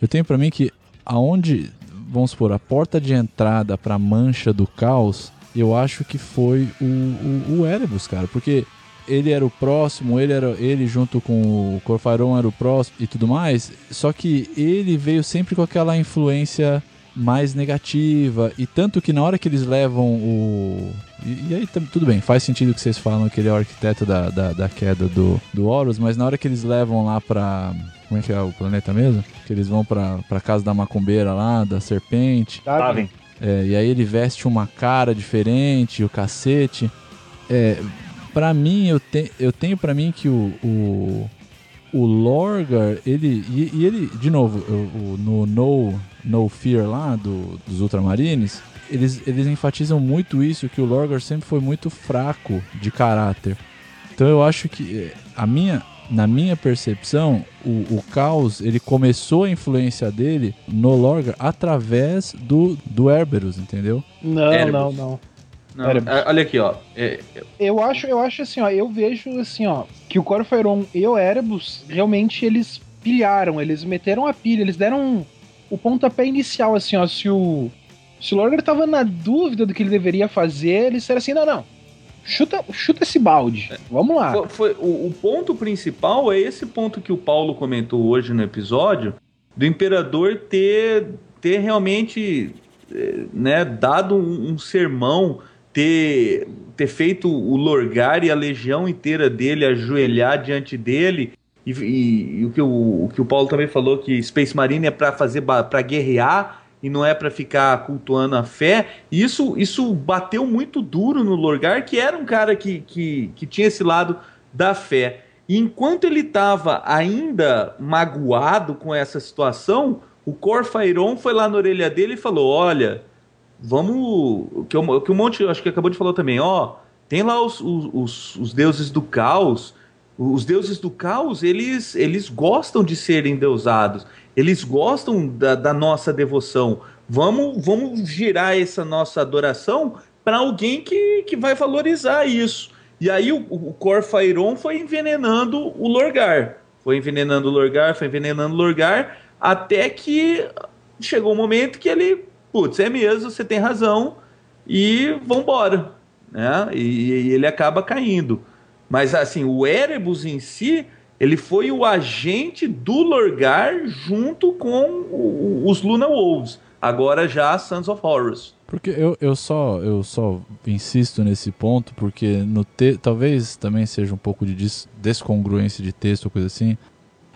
Eu tenho pra mim que aonde, vamos supor, a porta de entrada pra mancha do caos, eu acho que foi o, o, o Erebus, cara, porque ele era o próximo, ele era ele junto com o Corfairon era o próximo e tudo mais, só que ele veio sempre com aquela influência mais negativa e tanto que na hora que eles levam o e, e aí tudo bem faz sentido que vocês falam que ele é o arquiteto da, da, da queda do, do Horus mas na hora que eles levam lá pra como é que é o planeta mesmo que eles vão pra, pra casa da macumbeira lá da serpente Tá? Taven. é, e aí ele veste uma cara diferente, o cacete. É, para mim, eu, te, eu tenho pra mim que o, o, o Lorgar, ele. E, e ele, de novo, o, o- no no, no Fear lá do, dos Ultramarines, eles, eles enfatizam muito isso, que o Lorgar sempre foi muito fraco de caráter. Então eu acho que é, a minha, na minha percepção, o, o caos ele começou a influência dele no Lorgar através do, do Herberus, entendeu? Não, Erebus. não, não. Não, é, olha aqui, ó. É, Eu acho, eu acho assim, ó, eu vejo assim, ó, que o Corfairon e o Erebus realmente eles pilharam, eles meteram a pilha, eles deram o pontapé inicial, assim, ó, se o se o Lorgar tava na dúvida do que ele deveria fazer, eles disseram assim, não, não, chuta, chuta esse balde, vamos lá. Foi- foi- o, o ponto principal é esse ponto que o Paulo comentou hoje no episódio, do imperador ter, ter realmente eh, né, dado um, um sermão, ter, ter feito o Lorgar e a legião inteira dele ajoelhar diante dele. E, e- e o, que o, o que o Paulo também falou, que Space Marine é para fazer para guerrear e não é para ficar cultuando a fé. E isso, isso bateu muito duro no Lorgar, que era um cara que, que, que tinha esse lado da fé. E enquanto ele estava ainda magoado com essa situação, o Corfairon foi lá na orelha dele e falou: Olha, vamos. o Que, o- o que o Monte, acho que acabou de falar também, ó. Tem lá os, os, os- deuses do caos. Os deuses do caos, eles, eles gostam de serem deusados. Eles gostam da, da nossa devoção. Vamos, vamos girar essa nossa adoração para alguém que, que vai valorizar isso. E aí o, o Corfairon foi envenenando o Lorgar. Foi envenenando o Lorgar, foi envenenando o Lorgar, até que chegou um momento que ele, putz, é mesmo, você tem razão, e vambora. Né? E, e ele acaba caindo. Mas assim, o Erebus em si, ele foi o agente do Lorgar junto com o- os Luna Wolves. Agora já Sons of Horus. Porque eu, eu só eu só insisto nesse ponto porque no te, talvez também seja um pouco de des- descongruência de texto ou coisa assim.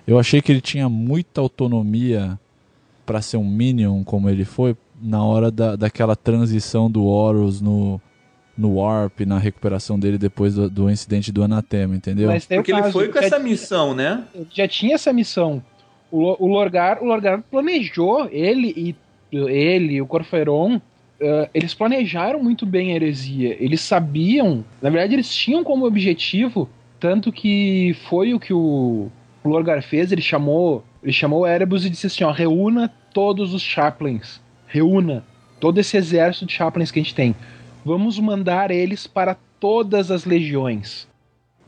Eu achei que ele tinha muita autonomia para ser um Minion como ele foi na hora da, daquela transição do Horus no no Warp, na recuperação dele depois do, do incidente do Anatema, entendeu? Porque ele caso, foi com essa tinha- missão, né? ele já tinha essa missão. O, o Lorgar, o Lorgar planejou, ele e ele, e o Corfairon, eh, eles planejaram muito bem a heresia. Eles sabiam, na verdade, eles tinham como objetivo, tanto que foi o que o, o Lorgar fez, ele chamou, ele chamou o Erebus e disse assim, ó, reúna todos os chaplains, reúna todo esse exército de chaplains que a gente tem. Vamos mandar eles para todas as legiões.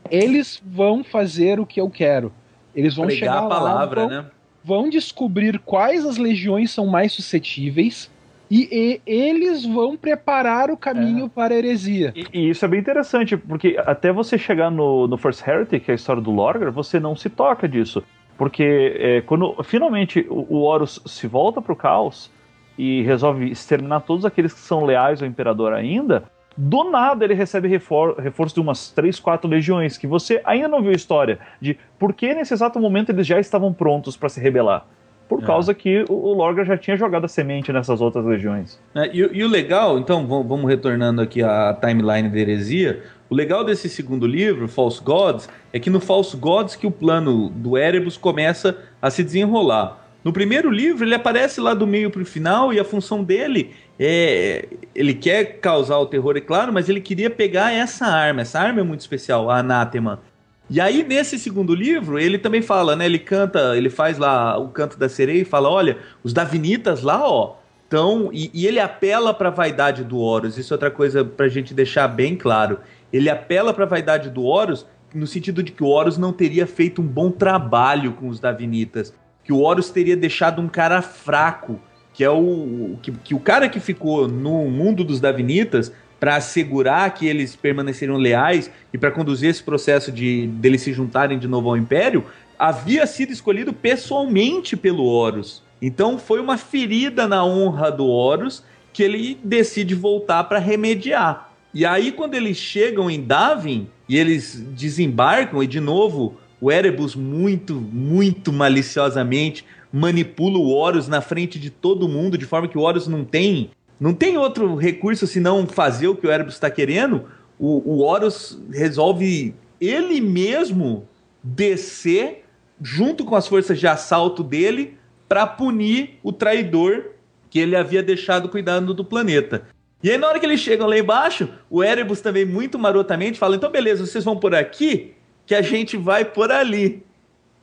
Eles vão fazer o que eu quero. Eles vão Pregar chegar a palavra, lá, vão, né? vão descobrir quais as legiões são mais suscetíveis e, e eles vão preparar o caminho para a heresia. E, e isso é bem interessante, porque até você chegar no, no First Heretic, que é a história do Lorgar, você não se toca disso. Porque é, quando finalmente o, o Horus se volta pro caos e resolve exterminar todos aqueles que são leais ao Imperador ainda, do nada ele recebe refor reforço de umas 3, 4 legiões, que você ainda não viu a história de por que nesse exato momento eles já estavam prontos para se rebelar. Por É. causa que o, o Lorgar já tinha jogado a semente nessas outras legiões. É, e, o- e o legal, então, vamos, vamos retornando aqui à timeline da heresia. O legal desse segundo livro, False Gods, é que no False Gods que o plano do Erebus começa a se desenrolar. No primeiro livro, ele aparece lá do meio pro final e a função dele é. Ele quer causar o terror, é claro, mas ele queria pegar essa arma. Essa arma é muito especial, a Anátema. E aí, nesse segundo livro, ele também fala, né? Ele canta, ele faz lá o canto da sereia e fala: olha, os Davinitas lá, ó. Então, e, e ele apela para a vaidade do Horus. Isso é outra coisa para a gente deixar bem claro. Ele apela para a vaidade do Horus no sentido de que o Horus não teria feito um bom trabalho com os Davinitas, que o Horus teria deixado um cara fraco, que é o que, que o cara que ficou no mundo dos Davinitas para assegurar que eles permaneceriam leais e para conduzir esse processo de deles se juntarem de novo ao Império, havia sido escolhido pessoalmente pelo Horus. Então foi uma ferida na honra do Horus que ele decide voltar para remediar. E aí quando eles chegam em Davin e eles desembarcam e de novo o Erebus muito, muito maliciosamente manipula o Horus na frente de todo mundo, de forma que o Horus não tem não tem outro recurso senão fazer o que o Erebus está querendo. O, o Horus resolve ele mesmo descer junto com as forças de assalto dele para punir o traidor que ele havia deixado cuidando do planeta. E aí, na hora que eles chegam lá embaixo, o Erebus também, muito marotamente, fala: então, beleza, vocês vão por aqui, que a gente vai por ali.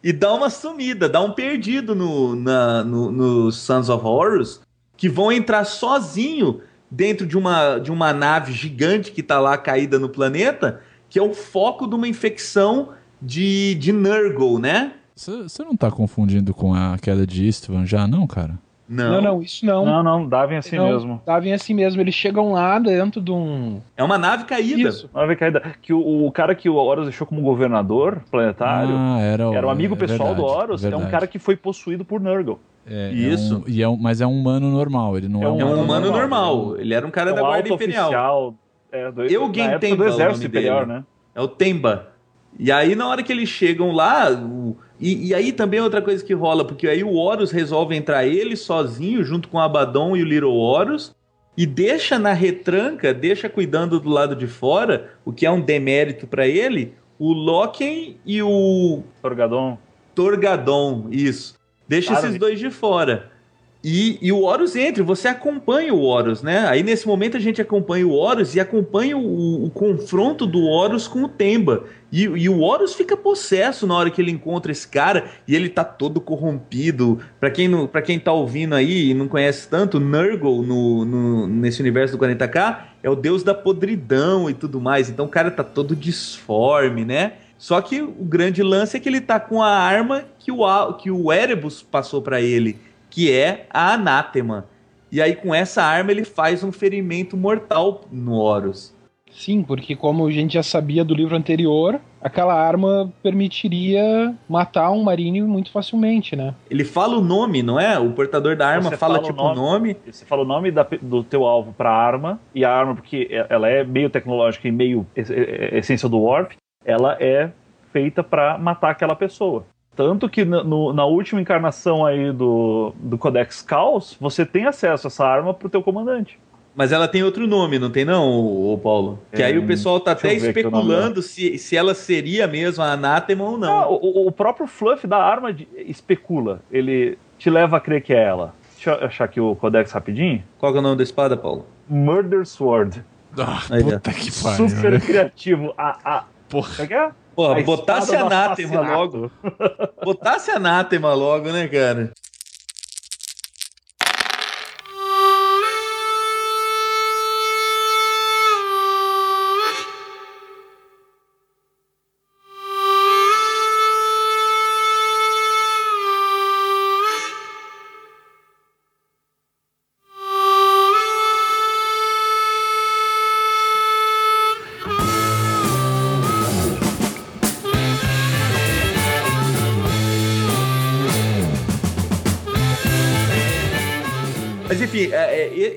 E dá uma sumida, dá um perdido no, na, no, no Sons of Horus, que vão entrar sozinho dentro de uma, de uma nave gigante que está lá caída no planeta, que é o foco de uma infecção de, de Nurgle, né? Você não está confundindo com a queda de Istvan já, não, cara? Não. não, não, isso não. Não, não, Davin assim não, mesmo. Davin assim mesmo. Eles chegam lá dentro de um. É uma nave caída. Isso. Uma nave caída. Que o, o cara que o Horus deixou como governador planetário ah, era, o, era um amigo é pessoal verdade, do Horus. Verdade. É um cara que foi possuído por Nurgle. É, Isso. É um, e é um, mas é um humano normal, ele não é, é um, é um humano normal. normal. Ele era um cara é da Guarda Imperial. Oficial, é, do, Eugen Temba, do Exército Imperial, né? É o Temba. E aí, na hora que eles chegam lá, o... e, e, aí também é outra coisa que rola, porque aí o Horus resolve entrar ele sozinho, junto com o Abaddon e o Little Horus, e deixa na retranca, deixa cuidando do lado de fora, o que é um demérito para ele, o Loken e o. Torgadon. Torgadon, isso. Deixa claro. esses dois de fora. E, e, o Horus entra, você acompanha o Horus, né? Aí nesse momento a gente acompanha o Horus e acompanha o, o confronto do Horus com o Temba. E, e, o Horus fica possesso na hora que ele encontra esse cara e ele tá todo corrompido. Pra quem, não, pra quem tá ouvindo aí e não conhece tanto, Nurgle no, no, nesse universo do 40k é o deus da podridão e tudo mais. Então o cara tá todo disforme, né? Só que o grande lance é que ele tá com a arma que o, que o Erebus passou para ele, que é a Anátema. E aí com essa arma ele faz um ferimento mortal no Horus. Sim, porque como a gente já sabia do livro anterior, aquela arma permitiria matar um marine muito facilmente, né? Ele fala o nome, não é? O portador da arma fala, fala, tipo o nome, nome. Você fala o nome da, do teu alvo para arma e a arma porque ela é meio tecnológica e meio essência do warp, ela é feita para matar aquela pessoa. Tanto que no, na última encarnação aí do, do Codex Caos, você tem acesso a essa arma pro teu comandante. Mas ela tem outro nome, não tem não, o Paulo? Que é, aí o pessoal tá até especulando se, se ela seria mesmo a anátema ou não. Ah, o, o, próprio fluff da arma de, especula. Ele te leva a crer que é ela. Deixa eu achar aqui o codex rapidinho. Qual é o nome da espada, Paulo? Murder Sword. Ah, aí, puta que pariu. Super né? criativo. A, a... Porra. É é? Porra, botasse anátema logo. botasse anátema logo, né, cara?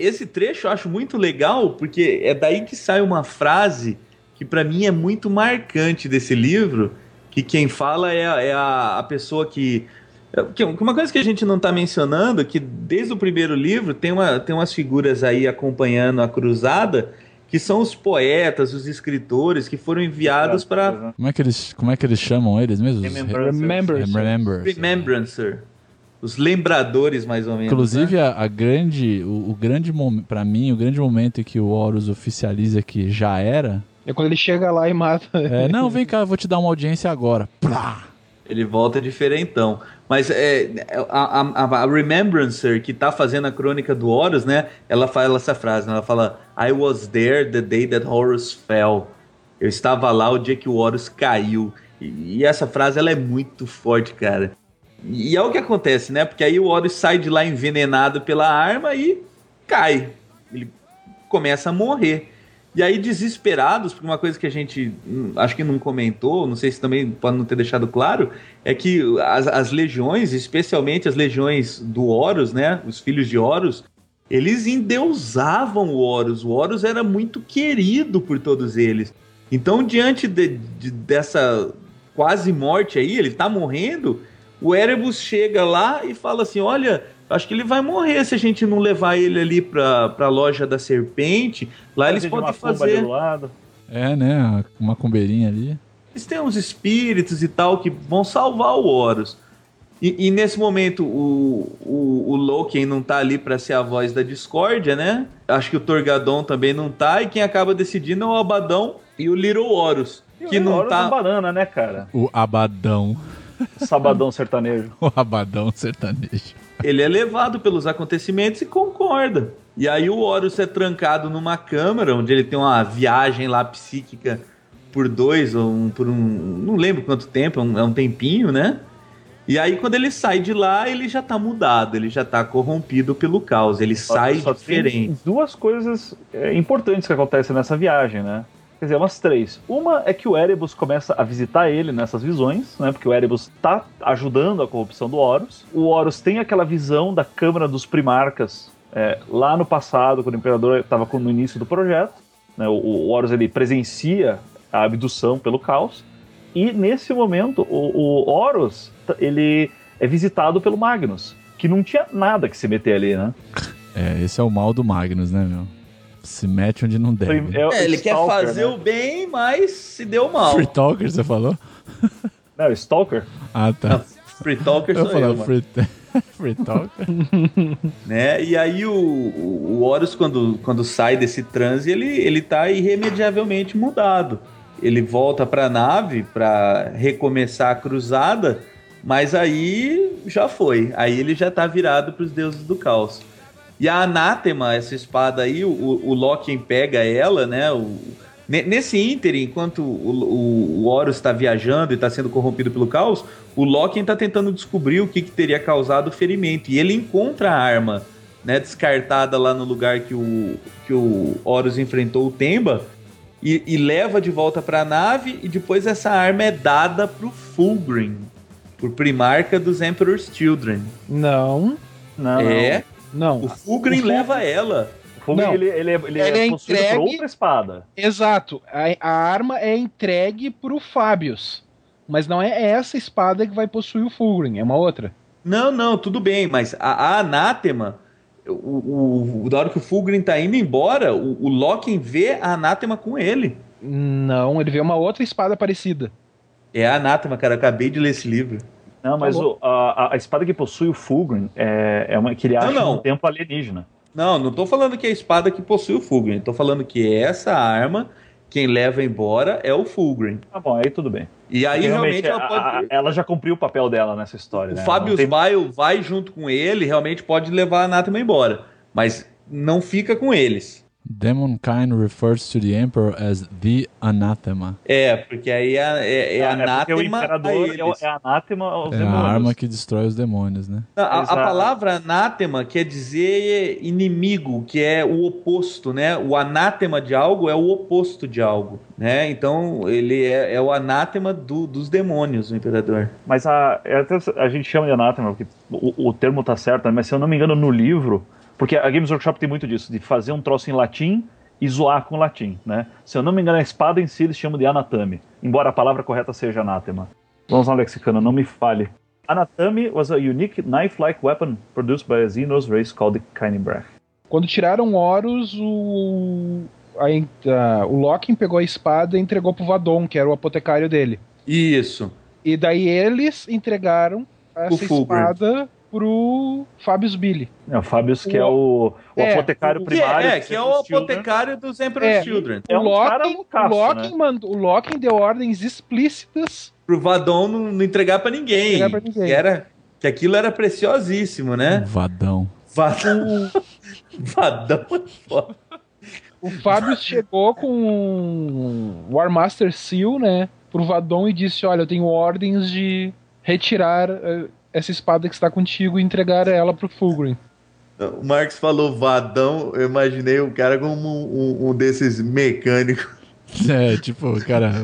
Esse trecho eu acho muito legal, porque é daí que sai uma frase que para mim é muito marcante desse livro, que quem fala é, é a, a, pessoa que, que... Uma coisa que a gente não está mencionando, que desde o primeiro livro tem, uma, tem umas figuras aí acompanhando a cruzada, que são os poetas, os escritores que foram enviados para. Como é que eles como é que eles chamam eles mesmos? Remembrancer. Remembrancer. Remembrancer. Os lembradores, mais ou menos. Inclusive, né? a, a grande, o, o grande momento, pra mim, o grande momento em que o Horus oficializa que já era. É quando ele chega lá e mata. É, não, vem cá, eu vou te dar uma audiência agora. Plá! Ele volta diferentão. Mas é, a, a, a Remembrancer, que tá fazendo a crônica do Horus, né? Ela fala essa frase, né, ela fala I was there the day that Horus fell. Eu estava lá o dia que o Horus caiu. E, e essa frase, ela é muito forte, cara. E, é o que acontece, né? Porque aí o Horus sai de lá envenenado pela arma e cai. Ele começa a morrer. E aí, desesperados, por uma coisa que a gente hum, acho que não comentou, não sei se também pode não ter deixado claro, é que as, as legiões, especialmente as legiões do Horus, né? Os filhos de Horus, eles endeusavam o Horus. O Horus era muito querido por todos eles. Então, diante de, de, dessa quase morte aí, ele tá morrendo, o Erebus chega lá e fala assim: Olha, acho que ele vai morrer se a gente não levar ele ali pra, pra loja da serpente. Lá eles podem fazer. do lado. É, né? Uma cumbeirinha ali. Eles têm uns espíritos e tal que vão salvar o Horus. E, e nesse momento o, o, o Loki não tá ali pra ser a voz da discórdia, né? Acho que o Torgadon também não tá. E quem acaba decidindo é o Abadão e o Little Horus. E Que o não Horus é tá. banana, né, cara? O Abadão. <laughs> Sabadão sertanejo. <laughs> O Abadão sertanejo. Ele é levado pelos acontecimentos e concorda. E aí o Horus é trancado numa câmara, onde ele tem uma viagem lá psíquica por dois ou um, por um. Não lembro quanto tempo, é um, é um tempinho, né? E aí, quando ele sai de lá, ele já tá mudado, ele já tá corrompido pelo caos, ele sai Só diferente. Tem duas coisas é, importantes que acontecem nessa viagem, né? Quer dizer, umas três. Uma é que o Erebus começa a visitar ele nessas visões, né? Porque o Erebus tá ajudando a corrupção do Horus. O Horus tem aquela visão da Câmara dos Primarcas é, lá no passado, quando o Imperador estava no início do projeto. Né? O, o Horus ele presencia a abdução pelo caos. E nesse momento, o, o Horus ele é visitado pelo Magnus, que não tinha nada que se meter ali, né? É, esse é o mal do Magnus, né, meu? Se mete onde não deve. É É, ele quer Stalker, fazer né? o bem, mas se deu mal. Free Talker, você falou? Não, o Stalker? Ah, tá. Free Talker Eu sou eu. Free, <laughs> free Talker. <laughs> né? E aí o, o, o Horus, quando, quando sai desse transe, ele, ele tá irremediavelmente mudado. Ele volta pra nave pra recomeçar a cruzada, mas aí já foi. Aí ele já tá virado pros deuses do caos. E a Anátema, essa espada aí, o, o Loki pega ela, né? O, ne- nesse ínterim, enquanto o, o, o Horus está viajando e está sendo corrompido pelo caos, o Loki está tentando descobrir o que, que teria causado o ferimento. E ele encontra a arma, né? Descartada lá no lugar que o, que o Horus enfrentou o Temba. E, e leva de volta para a nave. E depois essa arma é dada pro Fulgrim. Por primarca dos Emperor's Children. Não, Não, é, não. O Fulgrim O Fulgrim- leva ela. O Fulgrim, Não. ele, ele, é- ele, Ele é, é entregue- por outra espada. Exato. A, a arma é entregue pro Fábios. Mas não é essa espada que vai possuir o Fulgrim, é uma outra. Não, não, tudo bem, mas a, a anátema, o, o, o- da hora que o Fulgrim tá indo embora, o, o Loki vê a anátema com ele. Não, ele vê uma outra espada parecida. É a anátema, cara, eu acabei de ler esse livro. Não, mas Falou. o- a, a- espada que possui o Fulgrim é, é uma que ele acha não. no tempo alienígena. Não, não tô falando que é a espada que possui o Fulgrim, tô falando que essa arma, quem leva embora é o Fulgrim. Tá bom, aí tudo bem. E aí Porque realmente ela pode. a- ela já cumpriu o papel dela nessa história, o né? Fábio Não tem- Bile vai junto com ele, realmente pode levar a anátema embora. Mas não fica com eles. Demonkind refers to the Emperor as the Anathema. É, porque aí é, é, é Ah, porque o anátema a imperador é, o- eles. é anátema aos É a demônios. arma que destrói os demônios, né? Não, A, a palavra anátema quer dizer inimigo, que é o oposto, né? O anátema de algo é o oposto de algo, né? Então ele é, é o anátema do- dos demônios, o imperador. Mas a, é a gente chama de anátema, porque o, o termo tá certo, né? mas se eu não me engano, no livro, porque a Games Workshop tem muito disso, de fazer um troço em latim e zoar com latim, né? Se eu não me engano, a espada em si eles chamam de anatame, embora a palavra correta seja anátema. Vamos lá, lexicano, não me fale. Anatame was a unique knife-like weapon produced by a Xenos race called the Kynebrach. Quando tiraram Horus, o, a, a- o Loki pegou a espada e entregou pro Vadon, que era o apotecário dele. Isso. E daí eles entregaram essa espada pro Fabius Billy. É, o Fabius, que é o, o É, apotecário o- Que primário. é, que é o Children. apotecário dos Emperor's É. Children. É o um cara Locke, loucaço, o Locke né? mandou, o Locke deu ordens explícitas. Pro Vadon não, não entregar pra ninguém. Entregar pra ninguém. Que, era, que aquilo era preciosíssimo, né? Vadão. Vadão. <laughs> Vadão é foda. O Fabius chegou com o Warmaster Seal, né, pro Vadon e disse: Olha, eu tenho ordens de retirar eh, essa espada que está contigo e entregar ela pro Fulgrim. O Marcos falou vadão, eu imaginei o cara como um, um- um desses mecânicos. <laughs> É, tipo, cara. <laughs>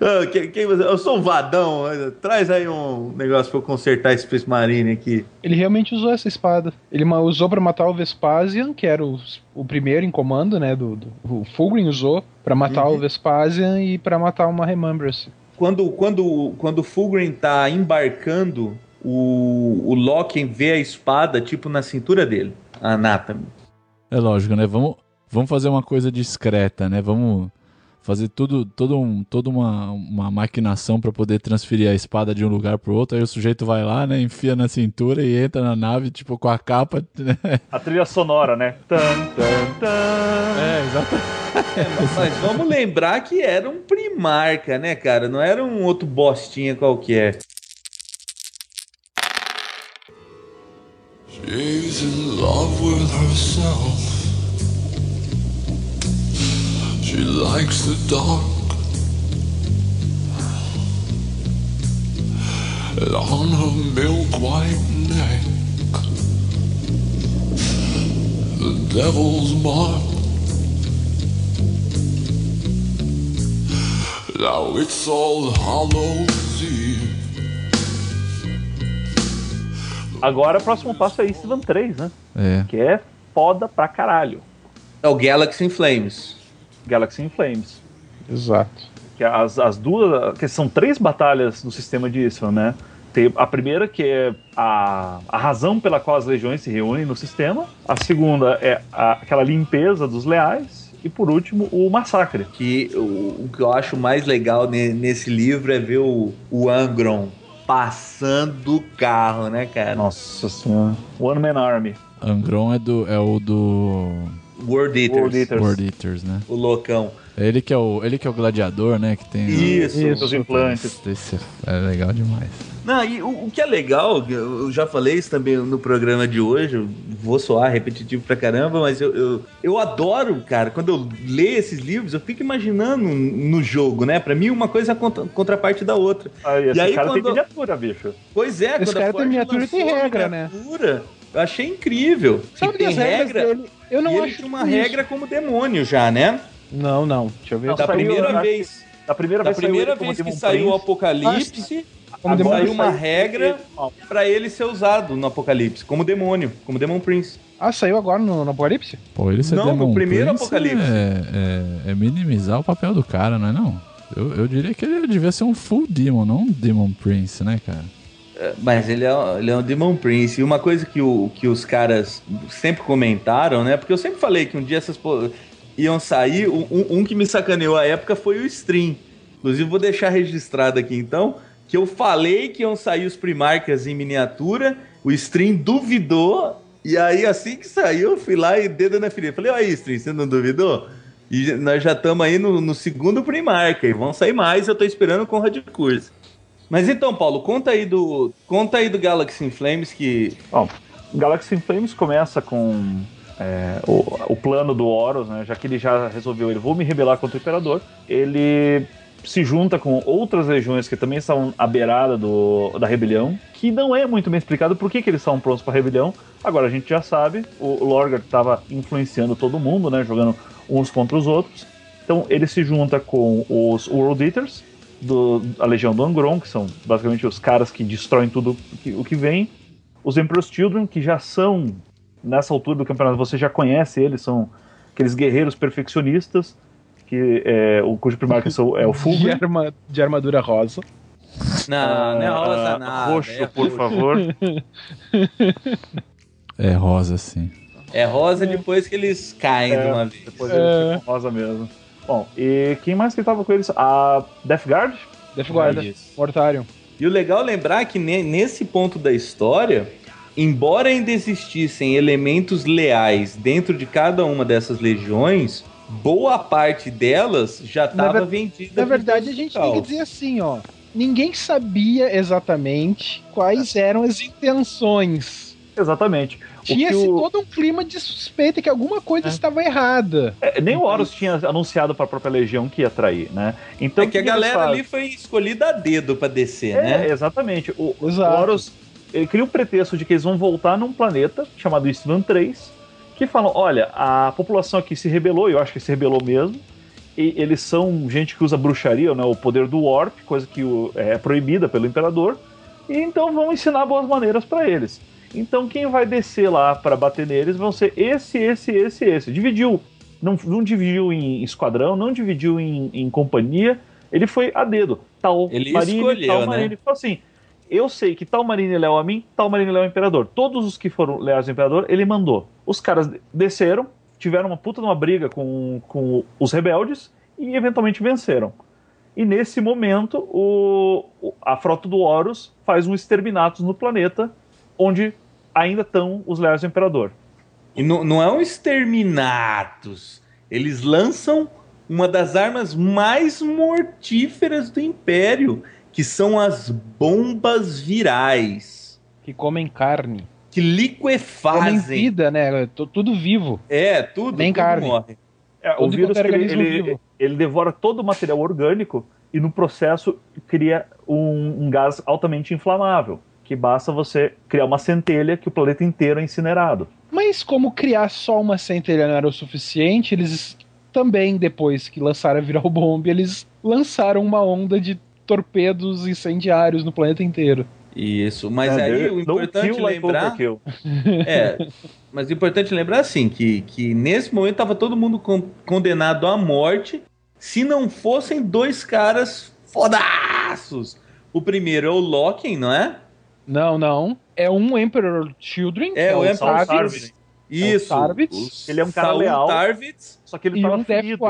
Ah, quem, quem você- eu sou um vadão, traz aí um negócio pra eu consertar esse Space Marine aqui. Ele realmente usou essa espada. Ele usou pra matar o Vespasian, que era o, o primeiro em comando, né? Do, do- o Fulgrim usou pra matar Uhum. o Vespasian e pra matar uma Remembrance. Quando, quando, quando o Fulgrim tá embarcando, o, o Loki vê a espada, tipo, na cintura dele. A Anatomy. É lógico, né? Vamos, vamos fazer uma coisa discreta, né? Vamos fazer tudo, todo um, toda uma, uma maquinação para poder transferir a espada de um lugar pro outro. Aí o sujeito vai lá, né? Enfia na cintura e entra na nave, tipo, com a capa. Né? A trilha sonora, né? Tan, tan, tan. É, exatamente. Mas vamos lembrar que era um primarca, né, cara? Não era um outro bostinha qualquer. She's in love with herself. She likes the dark. And on her milk white neck, the devil's mark. Now it's all Hallows Eve. Agora o próximo passo é Eastman 3, né? É. Que é foda pra caralho. É o Galaxy in Flames. Galaxy in Flames. Exato. Que as, as duas. Que são três batalhas no sistema de Eastman, né? Tem a primeira, que é a, a razão pela qual as legiões se reúnem no sistema. A segunda é a- aquela limpeza dos leais. E por último, o massacre. Que o, o que eu acho mais legal ne- nesse livro é ver o, o Angron passando o carro, né, cara? Nossa senhora. One Man Army. Angron é, do, é o do World Eaters. World Eaters. World Eaters, né? O loucão. Ele que é o, ele que é o gladiador, né? Que tem. Isso. Isso. Os implantes. Esse é, é legal demais. Não, e o, o que é legal, eu já falei isso também no programa de hoje, vou soar repetitivo pra caramba, mas eu, eu, eu adoro, cara, quando eu leio esses livros, eu fico imaginando no jogo, né? Pra mim, uma coisa é a contra- contraparte da outra. Aí, esse E aí, cara tem quando- miniatura, bicho. Pois é, Esse quando a cara tem Forge miniatura e tem a regra, né? miniatura, Eu achei incrível. Sabe que tem regras regra, dele? Eu não e ele acho tinha uma tudo isso. regra como demônio já, né? Não, não. Deixa eu ver. Não, Da saiu, primeira vez. Da primeira Da vez, saiu primeira ele como vez que saiu o. Apocalipse, Como saiu demônio. uma saiu- regra pra ele ser usado no Apocalipse, como demônio, como Demon Prince. Ah, saiu agora no, no Apocalipse? Pô, ele ser Não, no Demon primeiro Prince Apocalipse. É, é, é minimizar o papel do cara, não é não? Eu, eu diria que ele devia ser um full demon, não um Demon Prince, né, cara? Mas ele é, ele é um Demon Prince. E uma coisa que, o, que os caras sempre comentaram, né? Porque eu sempre falei que um dia essas iam sair. Um, um- que me sacaneou à época foi o Stream. Inclusive, vou deixar registrado aqui então. Que eu falei que iam sair os Primarcas em miniatura. O Stream duvidou. E aí, assim que saiu, eu fui lá e dedo na ferida. Falei, aí, Stream, você não duvidou? E nós já estamos aí no, no segundo Primarca. E vão sair mais. Eu tô esperando com o. Mas então, Paulo, conta aí do conta aí do Galaxy in Flames que Bom, Galaxy in Flames começa com é, o, o plano do Horus, né? Já que ele já resolveu, ele vou me rebelar contra o Imperador. Ele se junta com outras legiões que também estão à beirada do, da rebelião, que não é muito bem explicado por que, que eles estavam prontos para a rebelião. Agora a gente já sabe, o Lorgar estava influenciando todo mundo, né? Jogando uns contra os outros. Então ele se junta com os World Eaters, do, a Legião do Angron, que são basicamente os caras que destroem tudo que- o que vem. Os Emperor's Children, que já são, nessa altura do campeonato, você já conhece eles, são aqueles guerreiros perfeccionistas, que é, o cujo primário é o <laughs> De, Fulgrim. arma, de armadura rosa. não, não é rosa Ah, nada. Roxo, é por roxo. favor. É rosa, sim. É rosa depois que eles caem de uma vez. Depois É. eles ficam rosa mesmo. Bom, e quem mais que tava com eles? A Death Guard. Death Guard. É. Mortarion. E o legal é lembrar que ne- nesse ponto da história, embora ainda existissem elementos leais dentro de cada uma dessas legiões, boa parte delas já Na estava ver- vendida. Na verdade, a gente tem que dizer assim, ó. Ninguém sabia exatamente quais eram as intenções. Exatamente. O que Tinha-se o- todo um clima de suspeita que alguma coisa estava errada. É, nem o Horus tinha anunciado pra própria Legião que ia trair, né? Então É que a o eles galera fazem? ali foi escolhida a dedo pra descer, É, né? exatamente. O, o. Horus ele cria um pretexto de que eles vão voltar num planeta chamado Istvan 3, que falam: olha, a população aqui se rebelou, e eu acho que se rebelou mesmo. E eles são gente que usa bruxaria, né, o poder do Warp, coisa que o- é proibida pelo Imperador. E então vão ensinar boas maneiras pra eles. Então quem vai descer lá pra bater neles vão ser esse, esse, esse, esse. Dividiu, não, não dividiu em esquadrão, não dividiu em, em companhia. Ele foi a dedo. Tal Ele Marine, escolheu, tal né? Marine. Ele falou assim: eu sei que tal Marine leal a mim, tal Marine é ao Imperador. Todos os que foram leais ao Imperador, ele mandou. Os caras desceram, tiveram uma puta de uma briga com, com os rebeldes e eventualmente venceram. E nesse momento, o, a frota do Horus faz um exterminatus no planeta, onde ainda estão os leais ao Imperador. E não, não é um exterminatus. Eles lançam uma das armas mais mortíferas do Império, que são as bombas virais. Que comem carne. Que Comem liquefazem. vida, né? Tudo vivo. É, tudo, Nem carne. morre. É, o vírus ele, ele, ele devora todo o material orgânico e no processo cria um, um gás altamente inflamável, que basta você criar uma centelha que o planeta inteiro é incinerado. Mas como criar só uma centelha não era o suficiente, eles também, depois que lançaram a Viral Bomb, eles lançaram uma onda de torpedos incendiários no planeta inteiro. Isso, mas É, aí o importante kill like lembrar. overkill. É, <laughs> mas o importante lembrar assim, que, que nesse momento tava todo mundo con- condenado à morte se não fossem dois caras fodaços. O primeiro é o Loken, não é? Não, não. É um Emperor Children. É, que o Emperor Tarvis, Children. Isso. Tarvitz. o Ele é um cara Saul leal. Tarvitz Só que ele E tava um ferido.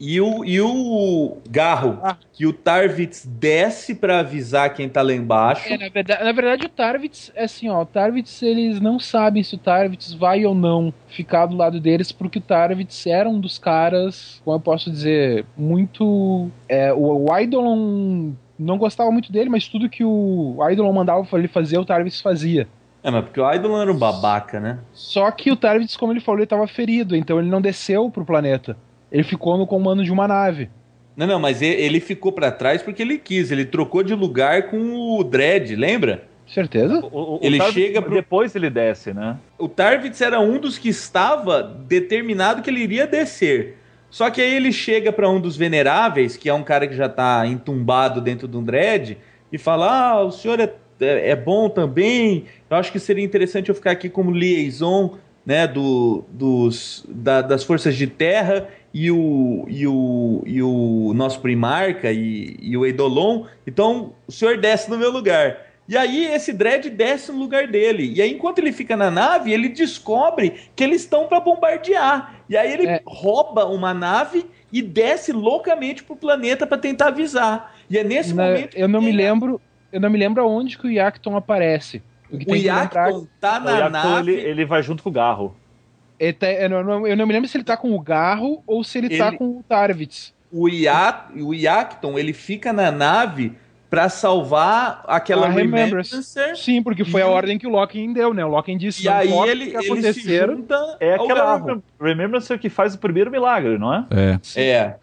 E o, e o Garro, Ah. que o Tarvitz desce pra avisar quem tá lá embaixo. É, na, verdade, na verdade, o Tarvitz é assim, ó. O Tarvitz, eles não sabem se o Tarvitz vai ou não ficar do lado deles, porque o Tarvitz era um dos caras, como eu posso dizer, muito. É, o, o Eidolon não gostava muito dele, mas tudo que o Eidolon mandava ele fazer, o Tarvitz fazia. É, mas porque o Idol era um babaca, né? Só que o Tarvitz, como ele falou, ele estava ferido, então ele não desceu pro planeta. Ele ficou no comando de uma nave. Não, não, mas ele ficou pra trás porque ele quis. Ele trocou de lugar com o Dredd, lembra? Certeza? O- o- o Ele Tarvis- chega pro- Depois ele desce, né? O Tarvitz era um dos que estava determinado que ele iria descer. Só que aí ele chega pra um dos veneráveis, que é um cara que já tá entumbado dentro de um dread, e fala: Ah, o senhor é, é, é bom também. Eu acho que seria interessante eu ficar aqui como liaison né, do, dos, da- das forças de terra e o, e o, e o nosso primarca e, e o Eidolon. Então o senhor desce no meu lugar. E aí esse dread desce no lugar dele. E aí, enquanto ele fica na nave, ele descobre que eles estão para bombardear. E aí ele É. rouba uma nave e desce loucamente pro planeta para tentar avisar. E é nesse Na- momento. eu não me a- lembro. Eu não me lembro aonde que o Yakton aparece. O, que O tem que lembrar- Yakton tá O na Yakton, nave. ele, ele vai junto com o Garro. ele tá- eu, não, eu não me lembro se ele tá com o Garro ou se ele, tá Ele- com o Tarvitz. o, Ya, o Yakton ele fica na nave para salvar aquela A Remembrance. Remembrancer. Sim, porque foi E a ordem que o Locke deu, né? O Locke disse E aí ele, que ele se acontecer. junta É aquela Garro. Remem- Remembrance que faz o primeiro milagre, não é? É. É.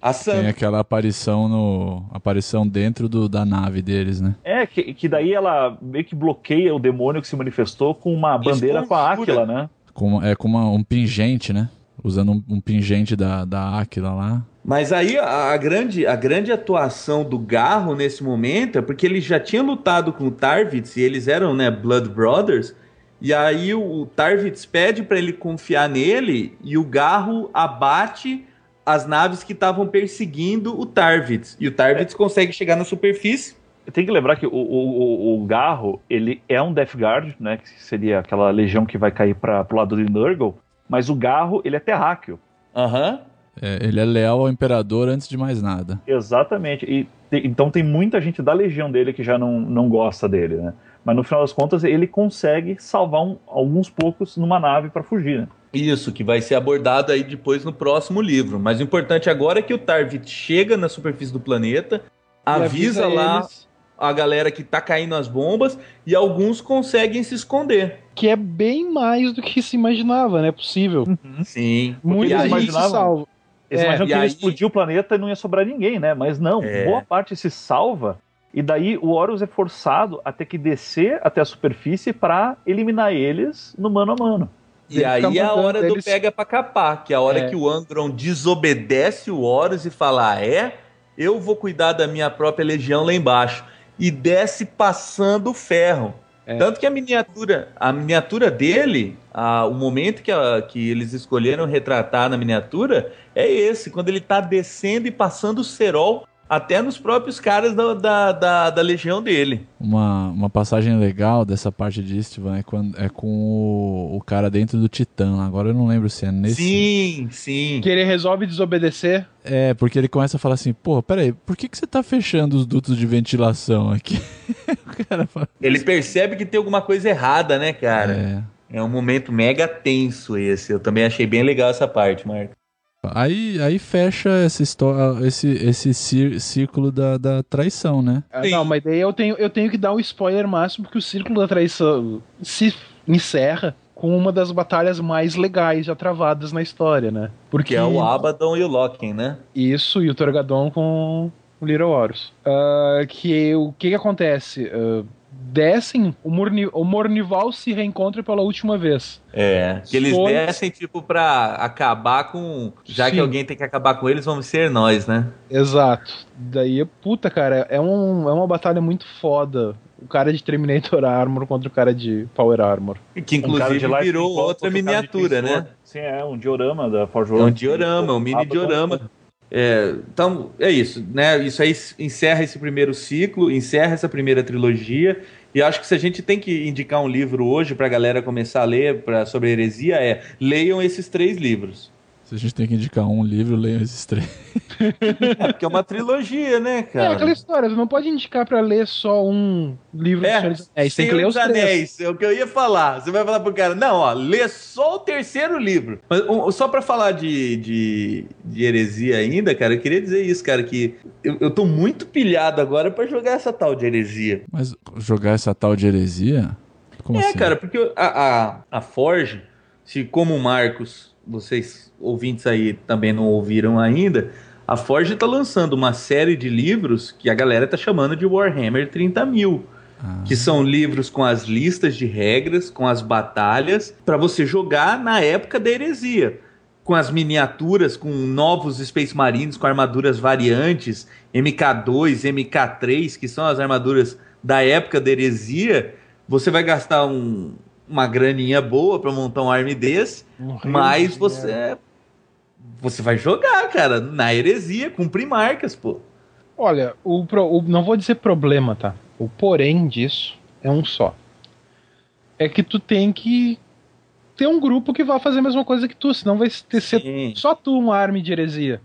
A Tem Sandra. aquela aparição no. aparição dentro do, da nave deles, né? É, que, que daí ela meio que bloqueia o demônio que se manifestou com uma bandeira com a. Áquila, né? Com, é com uma- um pingente, né? Usando um, um pingente da, da Aquila lá. Mas aí a, a grande, a grande atuação do Garro nesse momento é porque ele já tinha lutado com o Tarvitz e eles eram, né, Blood Brothers. E aí o, o Tarvitz pede para ele confiar nele e o Garro abate as naves que estavam perseguindo o Tarvitz. E o Tarvitz consegue chegar na superfície. Tem que lembrar que o, o, o- Garro, ele é um Death Guard, né? Que seria aquela legião que vai cair para pro lado de Nurgle. Mas o Garro, ele é terráqueo. Aham. É, ele é leal ao imperador antes de mais nada. Exatamente. E te- então tem muita gente da legião dele que já não, não gosta dele, né? Mas no final das contas ele consegue salvar um- alguns poucos numa nave pra fugir, né? Isso, que vai ser abordado aí depois no próximo livro. Mas o importante agora é que o Tarvit chega na superfície do planeta, E avisa, lá eles a galera que tá caindo as bombas e alguns conseguem se esconder. Que é bem mais do que se imaginava, né? Possível. Sim. Muita gente se imaginavam- salva. Eles É, imaginam que ia aí- explodir o planeta e não ia sobrar ninguém, né? Mas não, É. boa parte se salva. E daí o Horus é forçado a ter que descer até a superfície pra eliminar eles no mano a mano. E Ele aí é a hora do eles- pega pra capar, que é a hora É. que o Angron desobedece o Horus e fala: ah, é, eu vou cuidar da minha própria legião lá embaixo. E desce passando ferro. É. Tanto que a miniatura, a miniatura dele, a- o momento que, a- que eles escolheram retratar na miniatura é esse, quando ele tá descendo e passando o cerol até nos próprios caras da, da, da, da legião dele. Uma, uma passagem legal dessa parte de Istvan é, quando, é com o, o cara dentro do Titã. Agora eu não lembro se é nesse. Sim, sim. Que ele resolve desobedecer. É, porque ele começa a falar assim, pô, peraí, por que, que você tá fechando os dutos de ventilação aqui? <laughs> o cara fala. Ele percebe que tem alguma coisa errada, né, cara? É. É um momento mega tenso esse. Eu também achei bem legal essa parte, Marco. Aí, aí fecha essa história, esse, esse círculo da, da traição, né? Ah, não, mas daí eu tenho, eu tenho que dar um spoiler máximo, porque o Círculo da Traição se encerra com uma das batalhas mais legais já travadas na história, né? Porque Que é o Abaddon e o Loken, né? Isso, e o Torgadon com o Little Horus. Ah, que o que, que acontece? Ah, descem, o, Morni, o Mornival se reencontra pela última vez. É. Que eles Foi- descem, tipo, pra acabar com. Já que Sim. alguém tem que acabar com eles, vamos ser nós, né? Exato. Daí, puta, cara, é, um, é uma batalha muito foda. O cara de Terminator Armor contra o cara de Power Armor. Que Um inclusive de Life virou outra miniatura, né? Sim, é um diorama da Forge É um World. diorama, um mini diorama. É, então, é isso, né? Isso aí encerra esse primeiro ciclo, encerra essa primeira trilogia. E acho que se a gente tem que indicar um livro hoje pra galera começar a ler pra, sobre heresia, é leiam esses três livros. Se a gente tem que indicar um livro, leiam esses três. É, porque é uma trilogia, né, É cara? aquela história, tu não pode indicar pra ler só um livro do É, Senhor Anéis, tem que ler os dos três. Anéis, é o que eu ia falar. Você vai falar pro cara, não, ó, lê só o terceiro livro. Mas um, só pra falar de, de, de heresia ainda, cara, eu queria dizer isso, cara, que eu, eu tô muito pilhado agora pra jogar essa tal de heresia. Mas jogar essa tal de heresia? Como é, assim? cara, porque a, a, a Forge, se como o Marcos, vocês ouvintes aí também não ouviram ainda, a Forge tá lançando uma série de livros que a galera tá chamando de Warhammer 30 mil. Ah. que são livros com as listas de regras, com as batalhas, para você jogar na época da heresia. Com as miniaturas, com novos Space Marines, com armaduras variantes, MK2, MK3, que são as armaduras da época da heresia. Você vai gastar um- uma graninha boa para montar um arme desse, mas você. Você vai jogar, cara, na heresia, cumprir marcas, pô. Olha, o, pro- o- não vou dizer problema, tá? O porém disso é um só. É que tu tem que ter um grupo que vá fazer a mesma coisa que tu, senão vai ter, ser só tu um arme de heresia.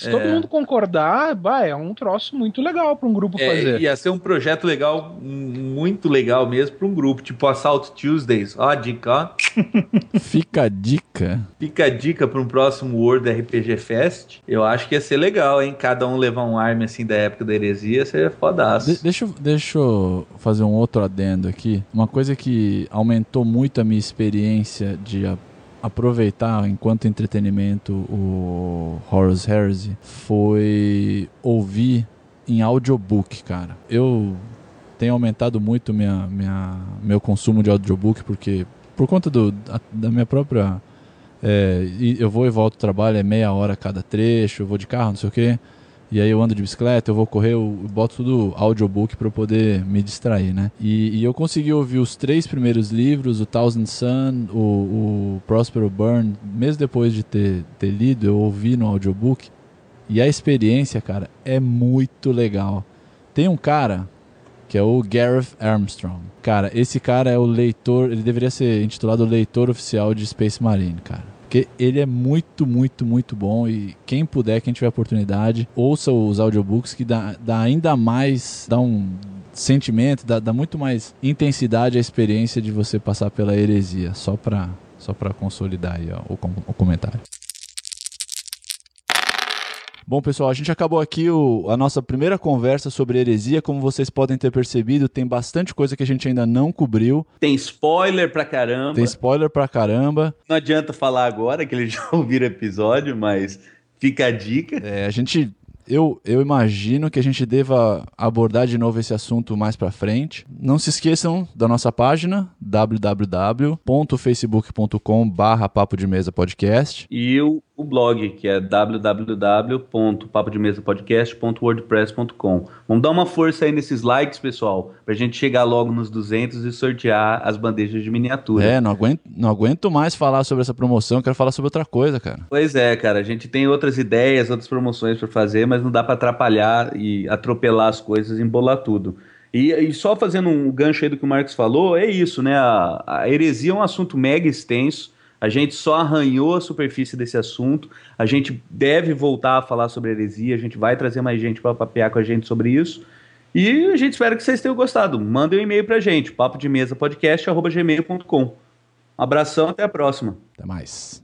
Se É. todo mundo concordar, bah, é um troço muito legal pra um grupo É, fazer. ia ser um projeto legal, muito legal mesmo para um grupo, tipo Assault Tuesdays. Ó, a dica, ó. <laughs> Fica a dica. Fica a dica para um próximo World RPG Fest. Eu acho que ia ser legal, hein? Cada um levar um arma assim da época da heresia, seria fodaço. De- deixa, eu- deixa eu fazer um outro adendo aqui. Uma coisa que aumentou muito a minha experiência de aproveitar enquanto entretenimento o Horus Heresy foi ouvir em audiobook, cara. Eu tenho aumentado muito minha, minha, meu consumo de audiobook porque por conta do, da, da minha própria é, eu vou e volto do trabalho, é meia hora cada trecho, eu vou de carro, não sei o quê. E aí eu ando de bicicleta, eu vou correr, eu boto tudo audiobook para eu poder me distrair, né? E, e eu consegui ouvir os três primeiros livros, o Thousand Sun, o, o Prospero Burn, mesmo depois de ter, ter lido, eu ouvi no audiobook. E a experiência, cara, é muito legal. Tem um cara que é o Gareth Armstrong. Cara, esse cara é o leitor, ele deveria ser intitulado leitor oficial de Space Marine, cara. Porque ele é muito, muito, muito bom e quem puder, quem tiver oportunidade, ouça os audiobooks que dá, dá ainda mais, dá um sentimento, dá, dá muito mais intensidade à experiência de você passar pela heresia, só pra, só pra consolidar aí ó, o, o comentário. Bom, pessoal, a gente acabou aqui o- a nossa primeira conversa sobre heresia. Como vocês podem ter percebido, tem bastante coisa que a gente ainda não cobriu. Tem spoiler pra caramba. Tem spoiler pra caramba. Não adianta falar agora, que eles <laughs> já ouviram o episódio, mas fica a dica. É, a gente. Eu, eu imagino que a gente deva abordar de novo esse assunto mais pra frente. Não se esqueçam da nossa página www.facebook.com barra papo de mesa podcast. E o, o blog, que é www.papodemesapodcast.wordpress.com. Vamos dar uma força aí nesses likes, pessoal, pra gente chegar logo nos 200 e sortear as bandejas de miniatura. É, não aguento, não aguento mais falar sobre essa promoção, quero falar sobre outra coisa, cara. Pois é, cara, a gente tem outras ideias, outras promoções pra fazer, mas não dá pra atrapalhar e atropelar as coisas embolar tudo. E, e só fazendo um gancho aí do que o Marcos falou, é isso, né? A, a heresia é um assunto mega extenso. A gente só arranhou a superfície desse assunto. A gente deve voltar a falar sobre heresia. A gente vai trazer mais gente para papear com a gente sobre isso. E a gente espera que vocês tenham gostado. Mandem um e-mail pra gente, papo de mesa podcast@gmail.com. Um abração, até a próxima. Até mais.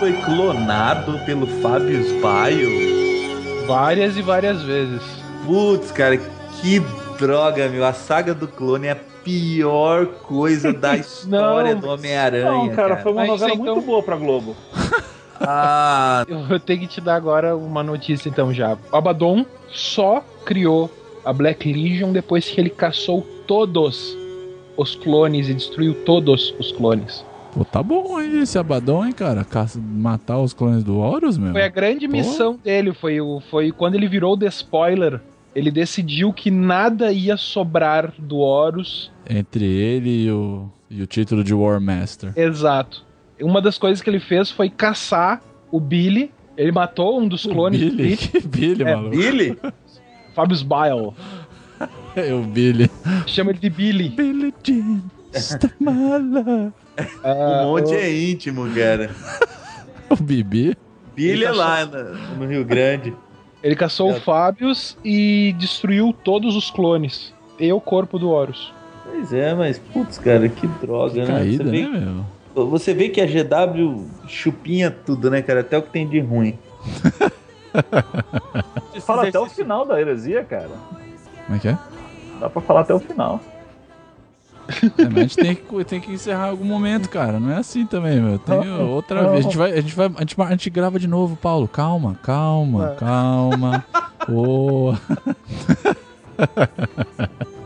Foi clonado pelo Fábio Baio. Várias e várias vezes. Putz, cara, que droga, meu. A saga do clone é a pior coisa da <laughs> história Não, do Homem-Aranha. Não, cara, foi uma Mas novela então- muito boa pra Globo. Ah, <laughs> <laughs> Eu, eu tenho que te dar agora uma notícia então já. O Abaddon só criou a Black Legion depois que ele caçou todos os clones e destruiu todos os clones. Pô, tá bom aí esse Abaddon, hein, cara? Caça- Matar os clones do Horus, meu. Foi a grande Pô. missão dele, foi, o, foi quando ele virou o The Spoiler. Ele decidiu que nada ia sobrar do Horus. Entre ele e o, e o título de War Master. Exato. Uma das coisas que ele fez foi caçar o Billy. Ele matou um dos clones do Billy? Billy, <laughs> Billy, É, maluco? Billy? Fabius <laughs> Bile. É o Billy. Chama ele de Billy. Billy Jean, stop my love. Ah, um monte o- é íntimo, cara. <laughs> O Bibi. Billy é lá na- no Rio Grande. Ele caçou É. o Fabius e destruiu todos os clones. E o corpo do Horus. Pois é, mas putz, cara, que droga, né? Caída, Você vê, né, meu? você vê que a GW chupinha tudo, né, cara? Até o que tem de ruim. <laughs> Fala até o final da heresia, cara. Como é que é? Dá pra falar até o final. É, mas a gente tem que, tem que encerrar em algum momento, cara. Não é assim também, meu. Tem outra vez. A gente, vai, a, gente vai, a, gente, a gente grava de novo, Paulo. Calma, calma, calma. <laughs> Ô. <laughs>